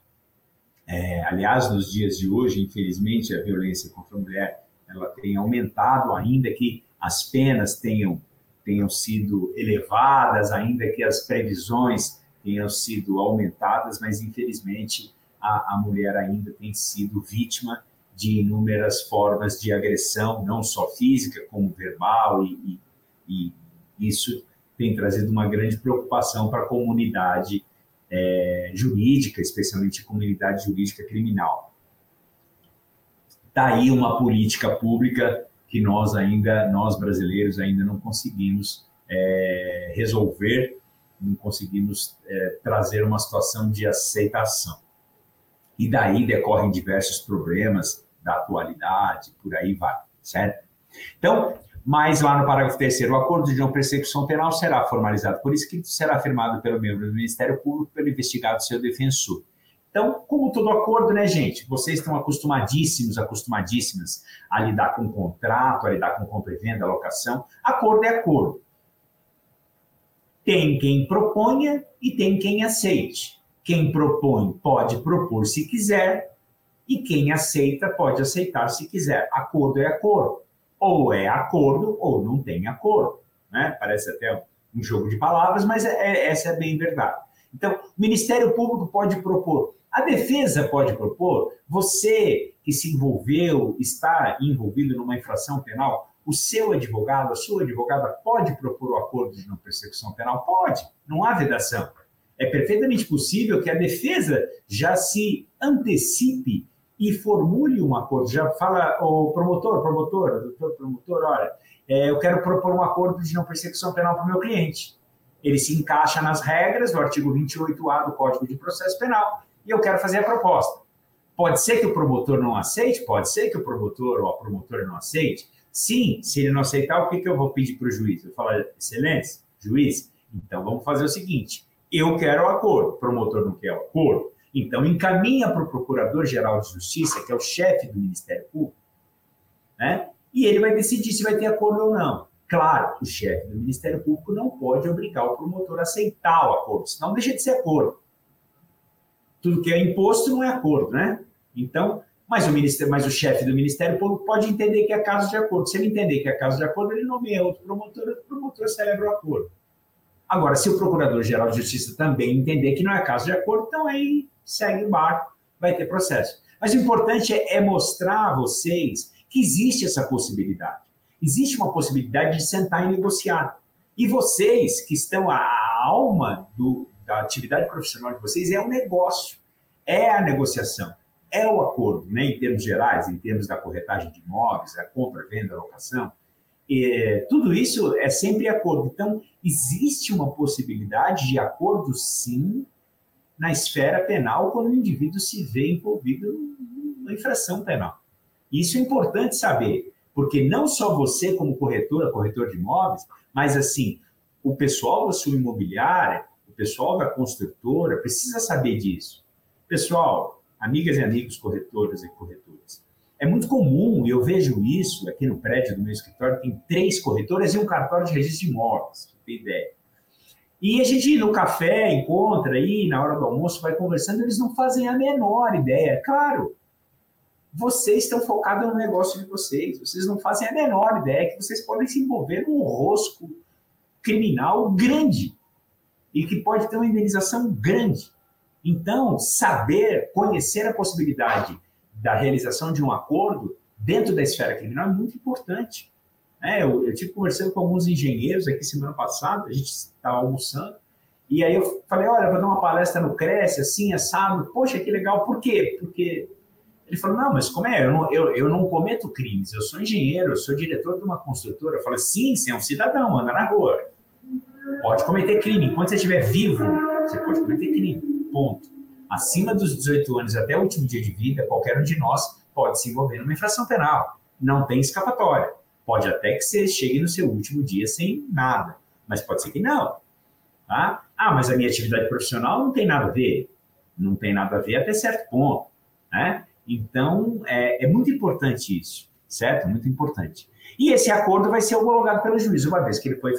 É, aliás, nos dias de hoje, infelizmente, a violência contra a mulher ela tem aumentado, ainda que as penas tenham, tenham sido elevadas, ainda que as previsões tenham sido aumentadas, mas infelizmente a, a mulher ainda tem sido vítima de inúmeras formas de agressão, não só física, como verbal, e, e, e isso tem trazido uma grande preocupação para a comunidade é, jurídica, especialmente a comunidade jurídica criminal. Daí tá uma política pública que nós ainda, nós brasileiros ainda não conseguimos é, resolver não conseguimos é, trazer uma situação de aceitação. E daí decorrem diversos problemas da atualidade, por aí vai, certo? Então, mas lá no parágrafo terceiro, o acordo de não persecução penal será formalizado por escrito, será firmado pelo membro do Ministério Público, pelo investigado seu defensor. Então, como todo acordo, né, gente? Vocês estão acostumadíssimos, acostumadíssimas a lidar com contrato, a lidar com compra e venda, alocação. Acordo é acordo. Tem quem proponha e tem quem aceite. Quem propõe pode propor se quiser, e quem aceita pode aceitar se quiser. Acordo é acordo. Ou é acordo ou não tem acordo. Né? Parece até um jogo de palavras, mas é, é, essa é bem verdade. Então, o Ministério Público pode propor, a defesa pode propor, você que se envolveu, está envolvido numa infração penal, o seu advogado, a sua advogada pode propor o acordo de não persecução penal? Pode, não há vedação. É perfeitamente possível que a defesa já se antecipe e formule um acordo. Já fala, o promotor, promotor, doutor promotor, olha, é, eu quero propor um acordo de não persecução penal para o meu cliente. Ele se encaixa nas regras do artigo 28A do Código de Processo Penal e eu quero fazer a proposta. Pode ser que o promotor não aceite, pode ser que o promotor ou a promotora não aceite, Sim, se ele não aceitar, o que, que eu vou pedir para o juiz? Eu falo, excelência, juiz, então vamos fazer o seguinte: eu quero o acordo, o promotor não quer o acordo, então encaminha para o Procurador-Geral de Justiça, que é o chefe do Ministério Público, né? e ele vai decidir se vai ter acordo ou não. Claro, o chefe do Ministério Público não pode obrigar o promotor a aceitar o acordo, senão deixa de ser acordo. Tudo que é imposto não é acordo, né? Então, mas o, ministério, mas o chefe do Ministério Público pode entender que é caso de acordo. Se ele entender que é caso de acordo, ele nomeia outro promotor, o promotor celebra o acordo. Agora, se o Procurador-Geral de Justiça também entender que não é caso de acordo, então aí segue o barco, vai ter processo. Mas o importante é, é mostrar a vocês que existe essa possibilidade. Existe uma possibilidade de sentar e negociar. E vocês, que estão, a alma do, da atividade profissional de vocês é o um negócio, é a negociação é o acordo, né, em termos gerais, em termos da corretagem de imóveis, a compra, venda, locação, é, tudo isso é sempre acordo. Então, existe uma possibilidade de acordo, sim, na esfera penal, quando o indivíduo se vê envolvido numa infração penal. Isso é importante saber, porque não só você, como corretora, corretor de imóveis, mas assim, o pessoal da sua imobiliária, o pessoal da construtora, precisa saber disso. Pessoal, amigas e amigos corretores e corretoras. É muito comum, e eu vejo isso aqui no prédio do meu escritório, tem três corretoras e um cartório de registro de imóveis, ter ideia. E a gente no café encontra aí, na hora do almoço, vai conversando, eles não fazem a menor ideia. Claro, vocês estão focados no negócio de vocês, vocês não fazem a menor ideia que vocês podem se envolver num rosco criminal grande e que pode ter uma indenização grande. Então, saber, conhecer a possibilidade da realização de um acordo dentro da esfera criminal é muito importante. É, eu, eu tive conversando com alguns engenheiros aqui semana passada, a gente estava almoçando, E aí eu falei, olha, vou dar uma palestra no Cresce, assim, assado. Poxa, que legal. Por quê? Porque ele falou, não, mas como é? Eu não, eu, eu não cometo crimes, eu sou engenheiro, eu sou diretor de uma construtora. Eu falei, sim, você é um cidadão, anda na rua. Pode cometer crime. Enquanto você estiver vivo, você pode cometer crime. Ponto. Acima dos 18 anos até o último dia de vida, qualquer um de nós pode se envolver numa infração penal. Não tem escapatória. Pode até que você chegue no seu último dia sem nada, mas pode ser que não. Tá? Ah, mas a minha atividade profissional não tem nada a ver. Não tem nada a ver até certo ponto. Né? Então, é, é muito importante isso, certo? Muito importante. E esse acordo vai ser homologado pelo juiz, uma vez que ele foi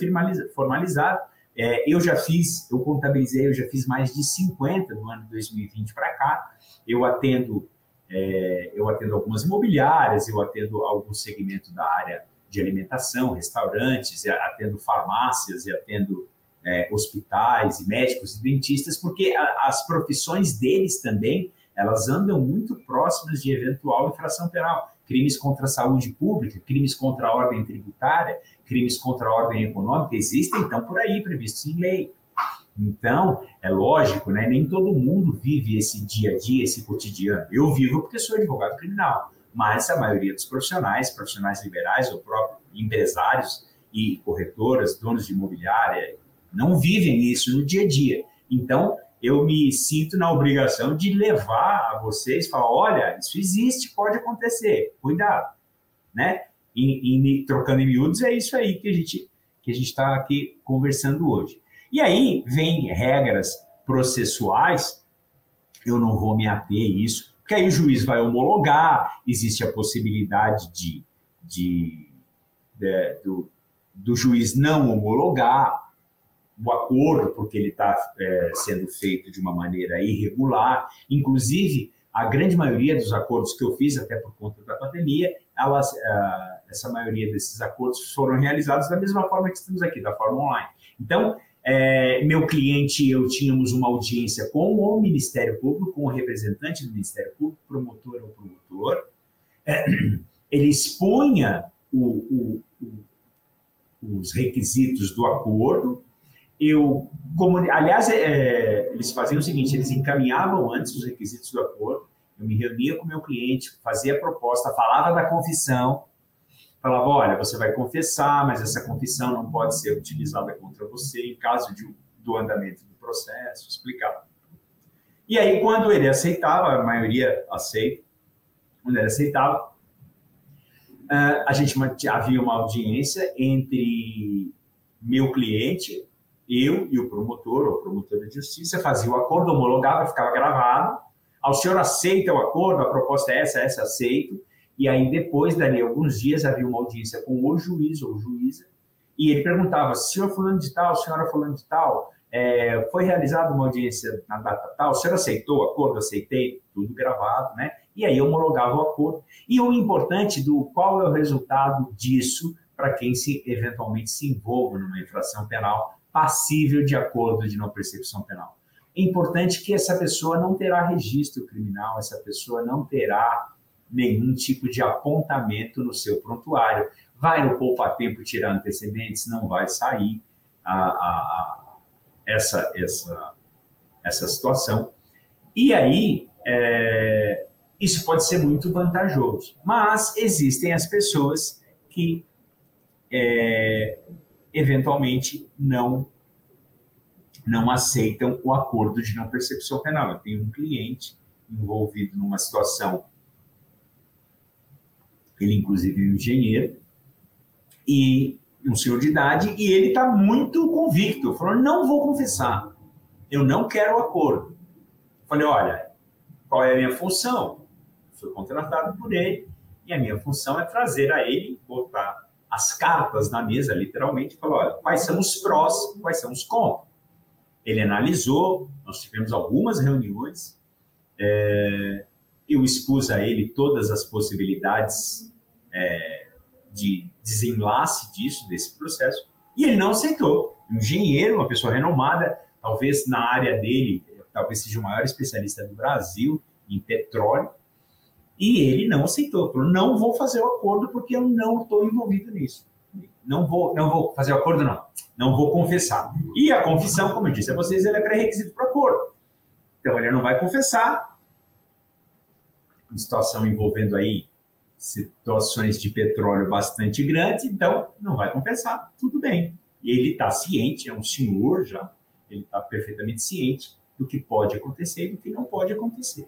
formalizado. É, eu já fiz, eu contabilizei, eu já fiz mais de 50 no ano 2020 para cá. Eu atendo, é, eu atendo algumas imobiliárias, eu atendo algum segmento da área de alimentação, restaurantes, atendo farmácias e atendo é, hospitais e médicos e dentistas, porque a, as profissões deles também elas andam muito próximas de eventual infração penal. Crimes contra a saúde pública, crimes contra a ordem tributária, crimes contra a ordem econômica existem, então, por aí, previstos em lei. Então, é lógico, né? nem todo mundo vive esse dia a dia, esse cotidiano. Eu vivo porque sou advogado criminal, mas a maioria dos profissionais, profissionais liberais ou próprios empresários e corretoras, donos de imobiliária, não vivem isso no dia a dia. Então, eu me sinto na obrigação de levar a vocês, falar, olha, isso existe, pode acontecer, cuidado, né? E, e trocando em miúdos é isso aí que a gente que a gente está aqui conversando hoje. E aí vem regras processuais, eu não vou me ater a isso, porque aí o juiz vai homologar, existe a possibilidade de, de, de do, do juiz não homologar, o acordo, porque ele está é, sendo feito de uma maneira irregular. Inclusive, a grande maioria dos acordos que eu fiz, até por conta da pandemia, elas, uh, essa maioria desses acordos foram realizados da mesma forma que estamos aqui, da forma online. Então, é, meu cliente e eu tínhamos uma audiência com o Ministério Público, com o representante do Ministério Público, promotor ou promotor. É, ele expunha o, o, o, os requisitos do acordo, eu, como, aliás, é, eles faziam o seguinte: eles encaminhavam antes os requisitos do acordo. Eu me reunia com o meu cliente, fazia a proposta, falava da confissão, falava: olha, você vai confessar, mas essa confissão não pode ser utilizada contra você em caso de, do andamento do processo, explicava. E aí, quando ele aceitava, a maioria aceita, quando ele aceitava, ah, a gente havia uma audiência entre meu cliente, eu e o promotor ou promotora de justiça fazia o acordo, homologava, ficava gravado. Ao senhor aceita o acordo, a proposta é essa, essa aceito. E aí depois, dali alguns dias, havia uma audiência com o juiz ou juíza, e ele perguntava, senhor fulano de tal, senhora fulano de tal, é, foi realizada uma audiência na data tal, o senhor aceitou o acordo? Aceitei, tudo gravado, né? E aí homologava o acordo. E o importante do qual é o resultado disso para quem se eventualmente se envolva numa infração penal passível de acordo de não percepção penal. É importante que essa pessoa não terá registro criminal, essa pessoa não terá nenhum tipo de apontamento no seu prontuário. Vai no poupa-tempo tirar antecedentes, não vai sair a, a, a, essa, essa, essa situação. E aí, é, isso pode ser muito vantajoso. Mas existem as pessoas que é, eventualmente não não aceitam o acordo de não percepção penal. Eu tenho um cliente envolvido numa situação, ele inclusive é um engenheiro, e um senhor de idade, e ele está muito convicto, falou, não vou confessar, eu não quero o acordo. Falei, olha, qual é a minha função? Fui contratado por ele, e a minha função é trazer a ele, botar as cartas na mesa, literalmente, falou: olha, quais são os prós, quais são os contras. Ele analisou, nós tivemos algumas reuniões, é, eu expus a ele todas as possibilidades é, de desenlace disso, desse processo, e ele não aceitou. Um engenheiro, uma pessoa renomada, talvez na área dele, talvez seja o maior especialista do Brasil em petróleo, e ele não aceitou, falou: não vou fazer o acordo porque eu não estou envolvido nisso. não vou, não vou fazer o acordo, não. Não vou confessar. E a confissão, como eu disse a vocês, ela é pré-requisito para o acordo. Então, ele não vai confessar. Uma situação envolvendo aí situações de petróleo bastante grandes, então não vai confessar. Tudo bem. E ele está ciente, é um senhor já, ele está perfeitamente ciente do que pode acontecer e do que não pode acontecer.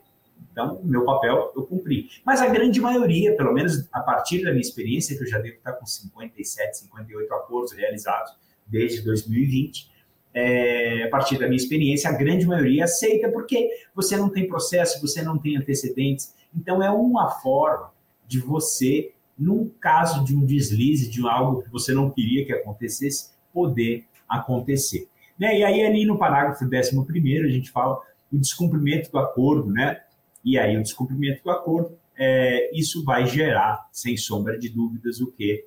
Então, meu papel eu cumpri. Mas a grande maioria, pelo menos a partir da minha experiência, que eu já devo estar com 57, 58 acordos realizados desde 2020, é, a partir da minha experiência, a grande maioria aceita porque você não tem processo, você não tem antecedentes. Então, é uma forma de você, num caso de um deslize, de algo que você não queria que acontecesse, poder acontecer. Né? E aí, ali no parágrafo 11, a gente fala o descumprimento do acordo, né? E aí, o descumprimento do acordo, é, isso vai gerar, sem sombra de dúvidas, o que?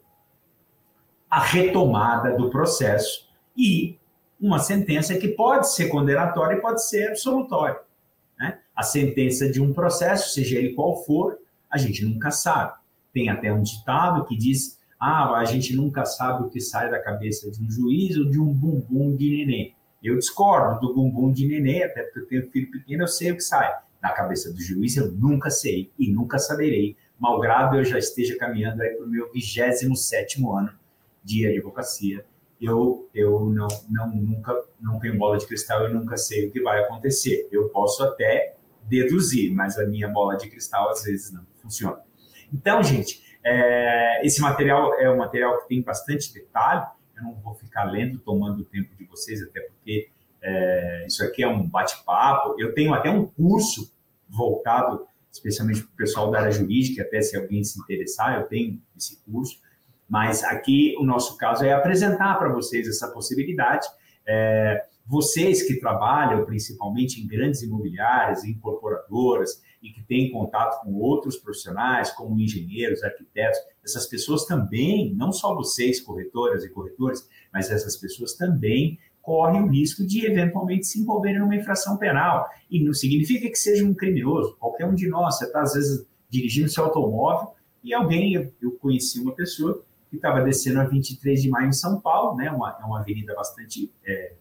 A retomada do processo e uma sentença que pode ser condenatória e pode ser absolutória. Né? A sentença de um processo, seja ele qual for, a gente nunca sabe. Tem até um ditado que diz ah, a gente nunca sabe o que sai da cabeça de um juiz ou de um bumbum de neném. Eu discordo do bumbum de neném, até porque eu tenho filho pequeno, eu sei o que sai. Na cabeça do juiz eu nunca sei e nunca saberei, malgrado eu já esteja caminhando aí para o meu 27 ano de advocacia. Eu, eu não, não, nunca, não tenho bola de cristal, eu nunca sei o que vai acontecer. Eu posso até deduzir, mas a minha bola de cristal às vezes não funciona. Então, gente, é, esse material é um material que tem bastante detalhe. Eu não vou ficar lendo, tomando o tempo de vocês, até porque é, isso aqui é um bate-papo. Eu tenho até um curso voltado especialmente para o pessoal da área jurídica, até se alguém se interessar, eu tenho esse curso. Mas aqui o nosso caso é apresentar para vocês essa possibilidade. É, vocês que trabalham principalmente em grandes imobiliárias, incorporadoras e que têm contato com outros profissionais, como engenheiros, arquitetos, essas pessoas também, não só vocês, corretoras e corretores, mas essas pessoas também correm o risco de eventualmente se envolverem numa infração penal. E não significa que seja um criminoso. Qualquer um de nós, você está às vezes dirigindo seu automóvel e alguém, eu conheci uma pessoa que estava descendo a 23 de maio em São Paulo, né? Uma, é uma avenida bastante é,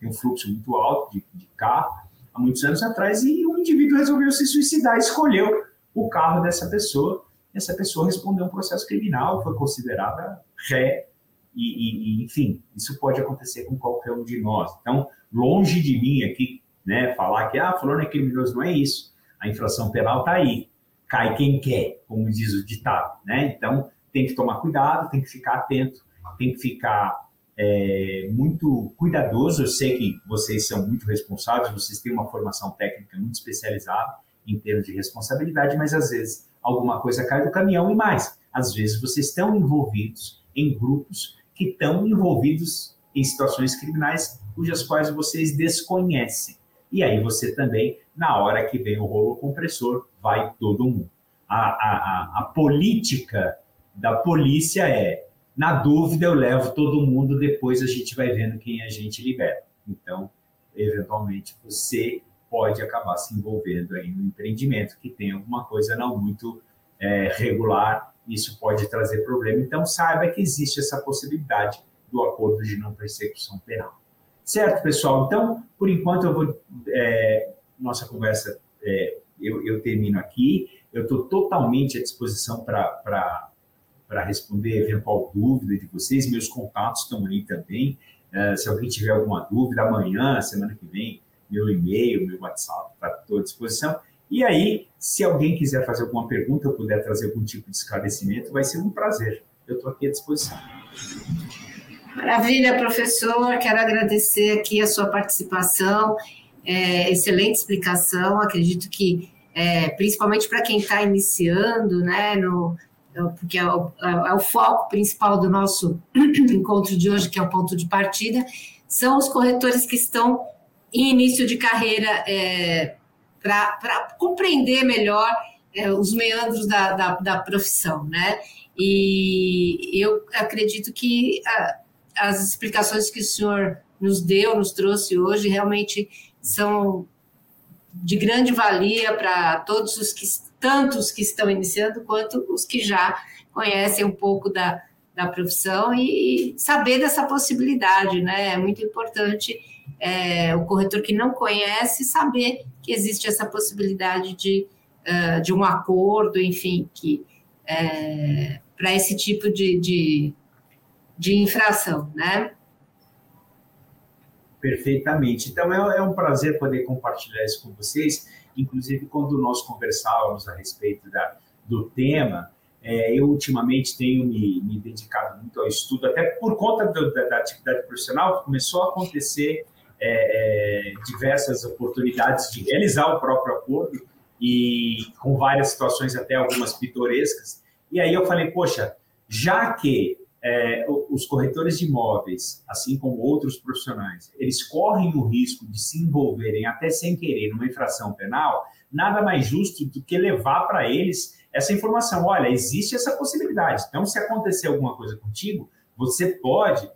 tem um fluxo muito alto de, de carro, há muitos anos atrás, e o indivíduo resolveu se suicidar, escolheu o carro dessa pessoa, essa pessoa respondeu um processo criminal, foi considerada ré, e, e, enfim, isso pode acontecer com qualquer um de nós. Então, longe de mim aqui, né, falar que, ah, fulano é criminoso, não é isso. A infração penal está aí, cai quem quer, como diz o ditado, né? Então, tem que tomar cuidado, tem que ficar atento, tem que ficar é, muito cuidadoso. Eu sei que vocês são muito responsáveis, vocês têm uma formação técnica muito especializada em termos de responsabilidade, mas às vezes alguma coisa cai do caminhão e mais. Às vezes vocês estão envolvidos em grupos que estão envolvidos em situações criminais cujas quais vocês desconhecem. E aí você também, na hora que vem o rolo compressor, vai todo mundo. A, a, a, a política da polícia é na dúvida, eu levo todo mundo, depois a gente vai vendo quem a gente libera. Então, eventualmente, você pode acabar se envolvendo aí no empreendimento que tem alguma coisa não muito é, regular, isso pode trazer problema. Então, saiba que existe essa possibilidade do acordo de não persecução penal. Certo, pessoal? Então, por enquanto, eu vou. É, nossa conversa, é, eu, eu termino aqui. Eu estou totalmente à disposição para responder eventual dúvida de vocês. Meus contatos estão aí também. Uh, se alguém tiver alguma dúvida, amanhã, semana que vem, meu e-mail, meu WhatsApp está à disposição. E aí, se alguém quiser fazer alguma pergunta, eu puder trazer algum tipo de esclarecimento, vai ser um prazer. Eu estou aqui à disposição. Maravilha, professor. Quero agradecer aqui a sua participação. É, excelente explicação. Acredito que, é, principalmente para quem está iniciando né, no, é porque é o, é o, foco principal do nosso encontro de hoje, que é o ponto de partida, são os corretores que estão em início de carreira é, para compreender melhor é, os meandros da, da, da, profissão, né? E eu acredito que a, as explicações que o senhor nos deu, nos trouxe hoje, realmente são de grande valia para todos os que tanto os que estão iniciando quanto os que já conhecem um pouco da, da profissão e saber dessa possibilidade, né? É muito importante é, o corretor que não conhece saber que existe essa possibilidade de, uh, de um acordo, enfim, que é, para esse tipo de, de, de infração, né? Perfeitamente. Então é, é um prazer poder compartilhar isso com vocês. Inclusive, quando nós conversávamos a respeito da, do tema, é, eu ultimamente tenho me, me, dedicado muito ao estudo, até por conta do, da, da, atividade profissional, começou a acontecer é, diversas oportunidades de realizar o próprio acordo e com várias situações até algumas pitorescas. E aí eu falei, poxa, já que é, os corretores de imóveis, assim como outros profissionais, eles correm o risco de se envolverem até sem querer numa infração penal, nada mais justo do que levar para eles essa informação. Olha, existe essa possibilidade. Então, se acontecer alguma coisa contigo, você pode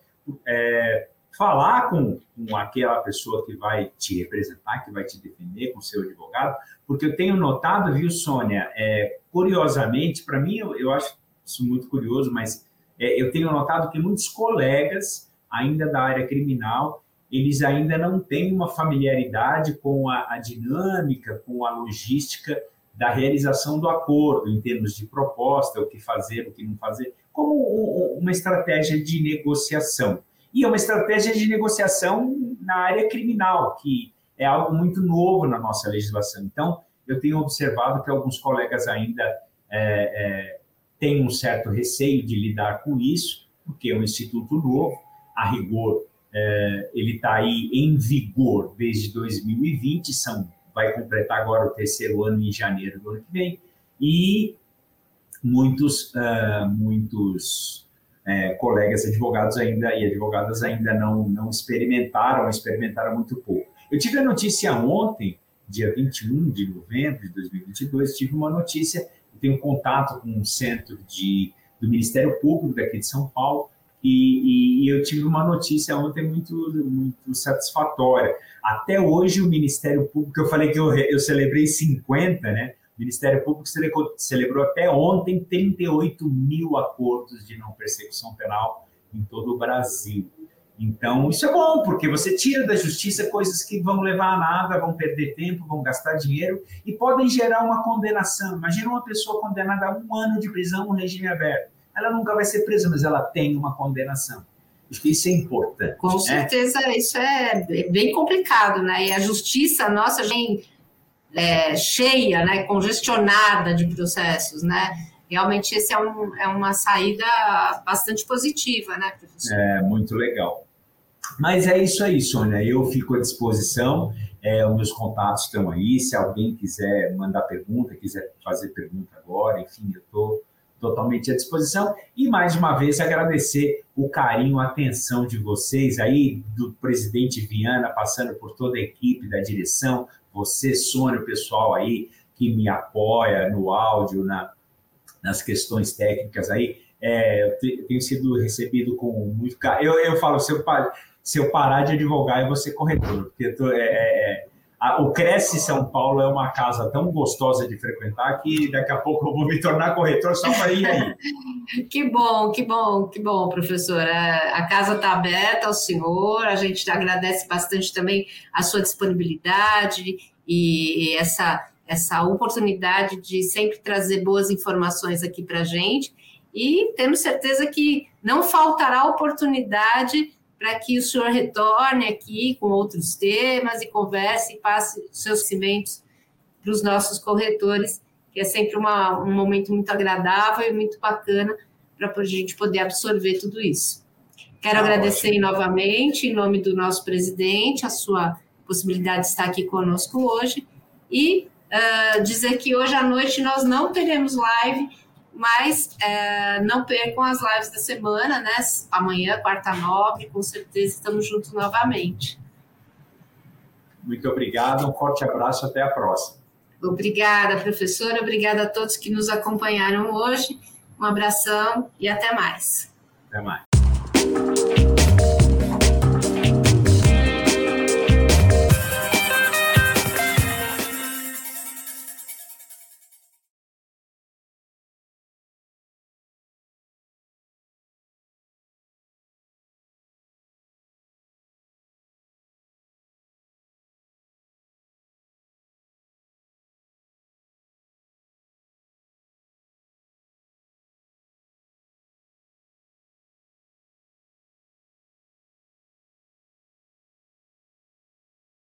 é, falar com, com, aquela pessoa que vai te representar, que vai te defender, com seu advogado, porque eu tenho notado, viu, Sônia, é, curiosamente, para mim, eu, eu, acho isso muito curioso, mas é, eu tenho notado que muitos colegas, ainda da área criminal, eles ainda não têm uma familiaridade com a, a dinâmica, com a logística da realização do acordo, em termos de proposta, o que fazer, o que não fazer, como uma estratégia de negociação. E é uma estratégia de negociação na área criminal, que é algo muito novo na nossa legislação. Então, eu tenho observado que alguns colegas ainda é, é, têm um certo receio de lidar com isso, porque é um instituto novo, a rigor, é, ele está aí em vigor desde 2020, são vai completar agora o terceiro ano em janeiro do ano que vem, e muitos, uh, muitos uh, colegas advogados ainda e advogadas ainda não, não experimentaram, experimentaram muito pouco. Eu tive a notícia ontem, dia 21 de novembro de 2022, tive uma notícia, eu tenho contato com um centro de, do Ministério Público daqui de São Paulo, e, e, e, eu tive uma notícia ontem muito, muito satisfatória. Até hoje, o Ministério Público, eu falei que eu, eu celebrei 50, né? Ministério Público celebrou, até ontem 38 mil acordos de não persecução penal em todo o Brasil. Então, isso é bom, porque você tira da justiça coisas que vão levar a nada, vão perder tempo, vão gastar dinheiro e podem gerar uma condenação. Imagina uma pessoa condenada a um ano de prisão no regime aberto ela nunca vai ser presa, mas ela tem uma condenação. Acho que isso é importante. Com né? certeza, isso é bem complicado, né? E a justiça nossa vem é, cheia, né? congestionada de processos, né? Realmente, esse é, um, é uma saída bastante positiva, né, professor? É, muito legal. Mas é isso aí, Sônia. Eu fico à disposição. É, os meus contatos estão aí. Se alguém quiser mandar pergunta, quiser fazer pergunta agora, enfim, eu estou totalmente à disposição. E mais uma vez agradecer o carinho, a atenção de vocês aí, do presidente Viana, passando por toda a equipe da direção, você, Sônia, o pessoal aí que me apoia no áudio, na, nas questões técnicas aí. É, eu tenho sido recebido com muito carinho. Eu, eu falo, se eu, se eu parar de advogar, eu vou ser corretor, porque tô, é, é, o Cresce São Paulo é uma casa tão gostosa de frequentar que daqui a pouco eu vou me tornar corretor só para ir aí. que bom, que bom, que bom, professor. É, a casa está aberta ao senhor, a gente agradece bastante também a sua disponibilidade e essa, essa oportunidade de sempre trazer boas informações aqui para a gente. E temos certeza que não faltará oportunidade para que o senhor retorne aqui com outros temas e converse e passe seus conhecimentos para os nossos corretores, que é sempre uma, um momento muito agradável e muito bacana para a gente poder absorver tudo isso. Quero ah, agradecer ótimo. novamente, em nome do nosso presidente, a sua possibilidade de estar aqui conosco hoje e uh, dizer que hoje à noite nós não teremos live, mas é, não percam as lives da semana, né? Amanhã, quarta nobre, com certeza estamos juntos novamente. Muito obrigado, um forte abraço, até a próxima. Obrigada, professora, obrigada a todos que nos acompanharam hoje. Um abração e até mais. Até mais.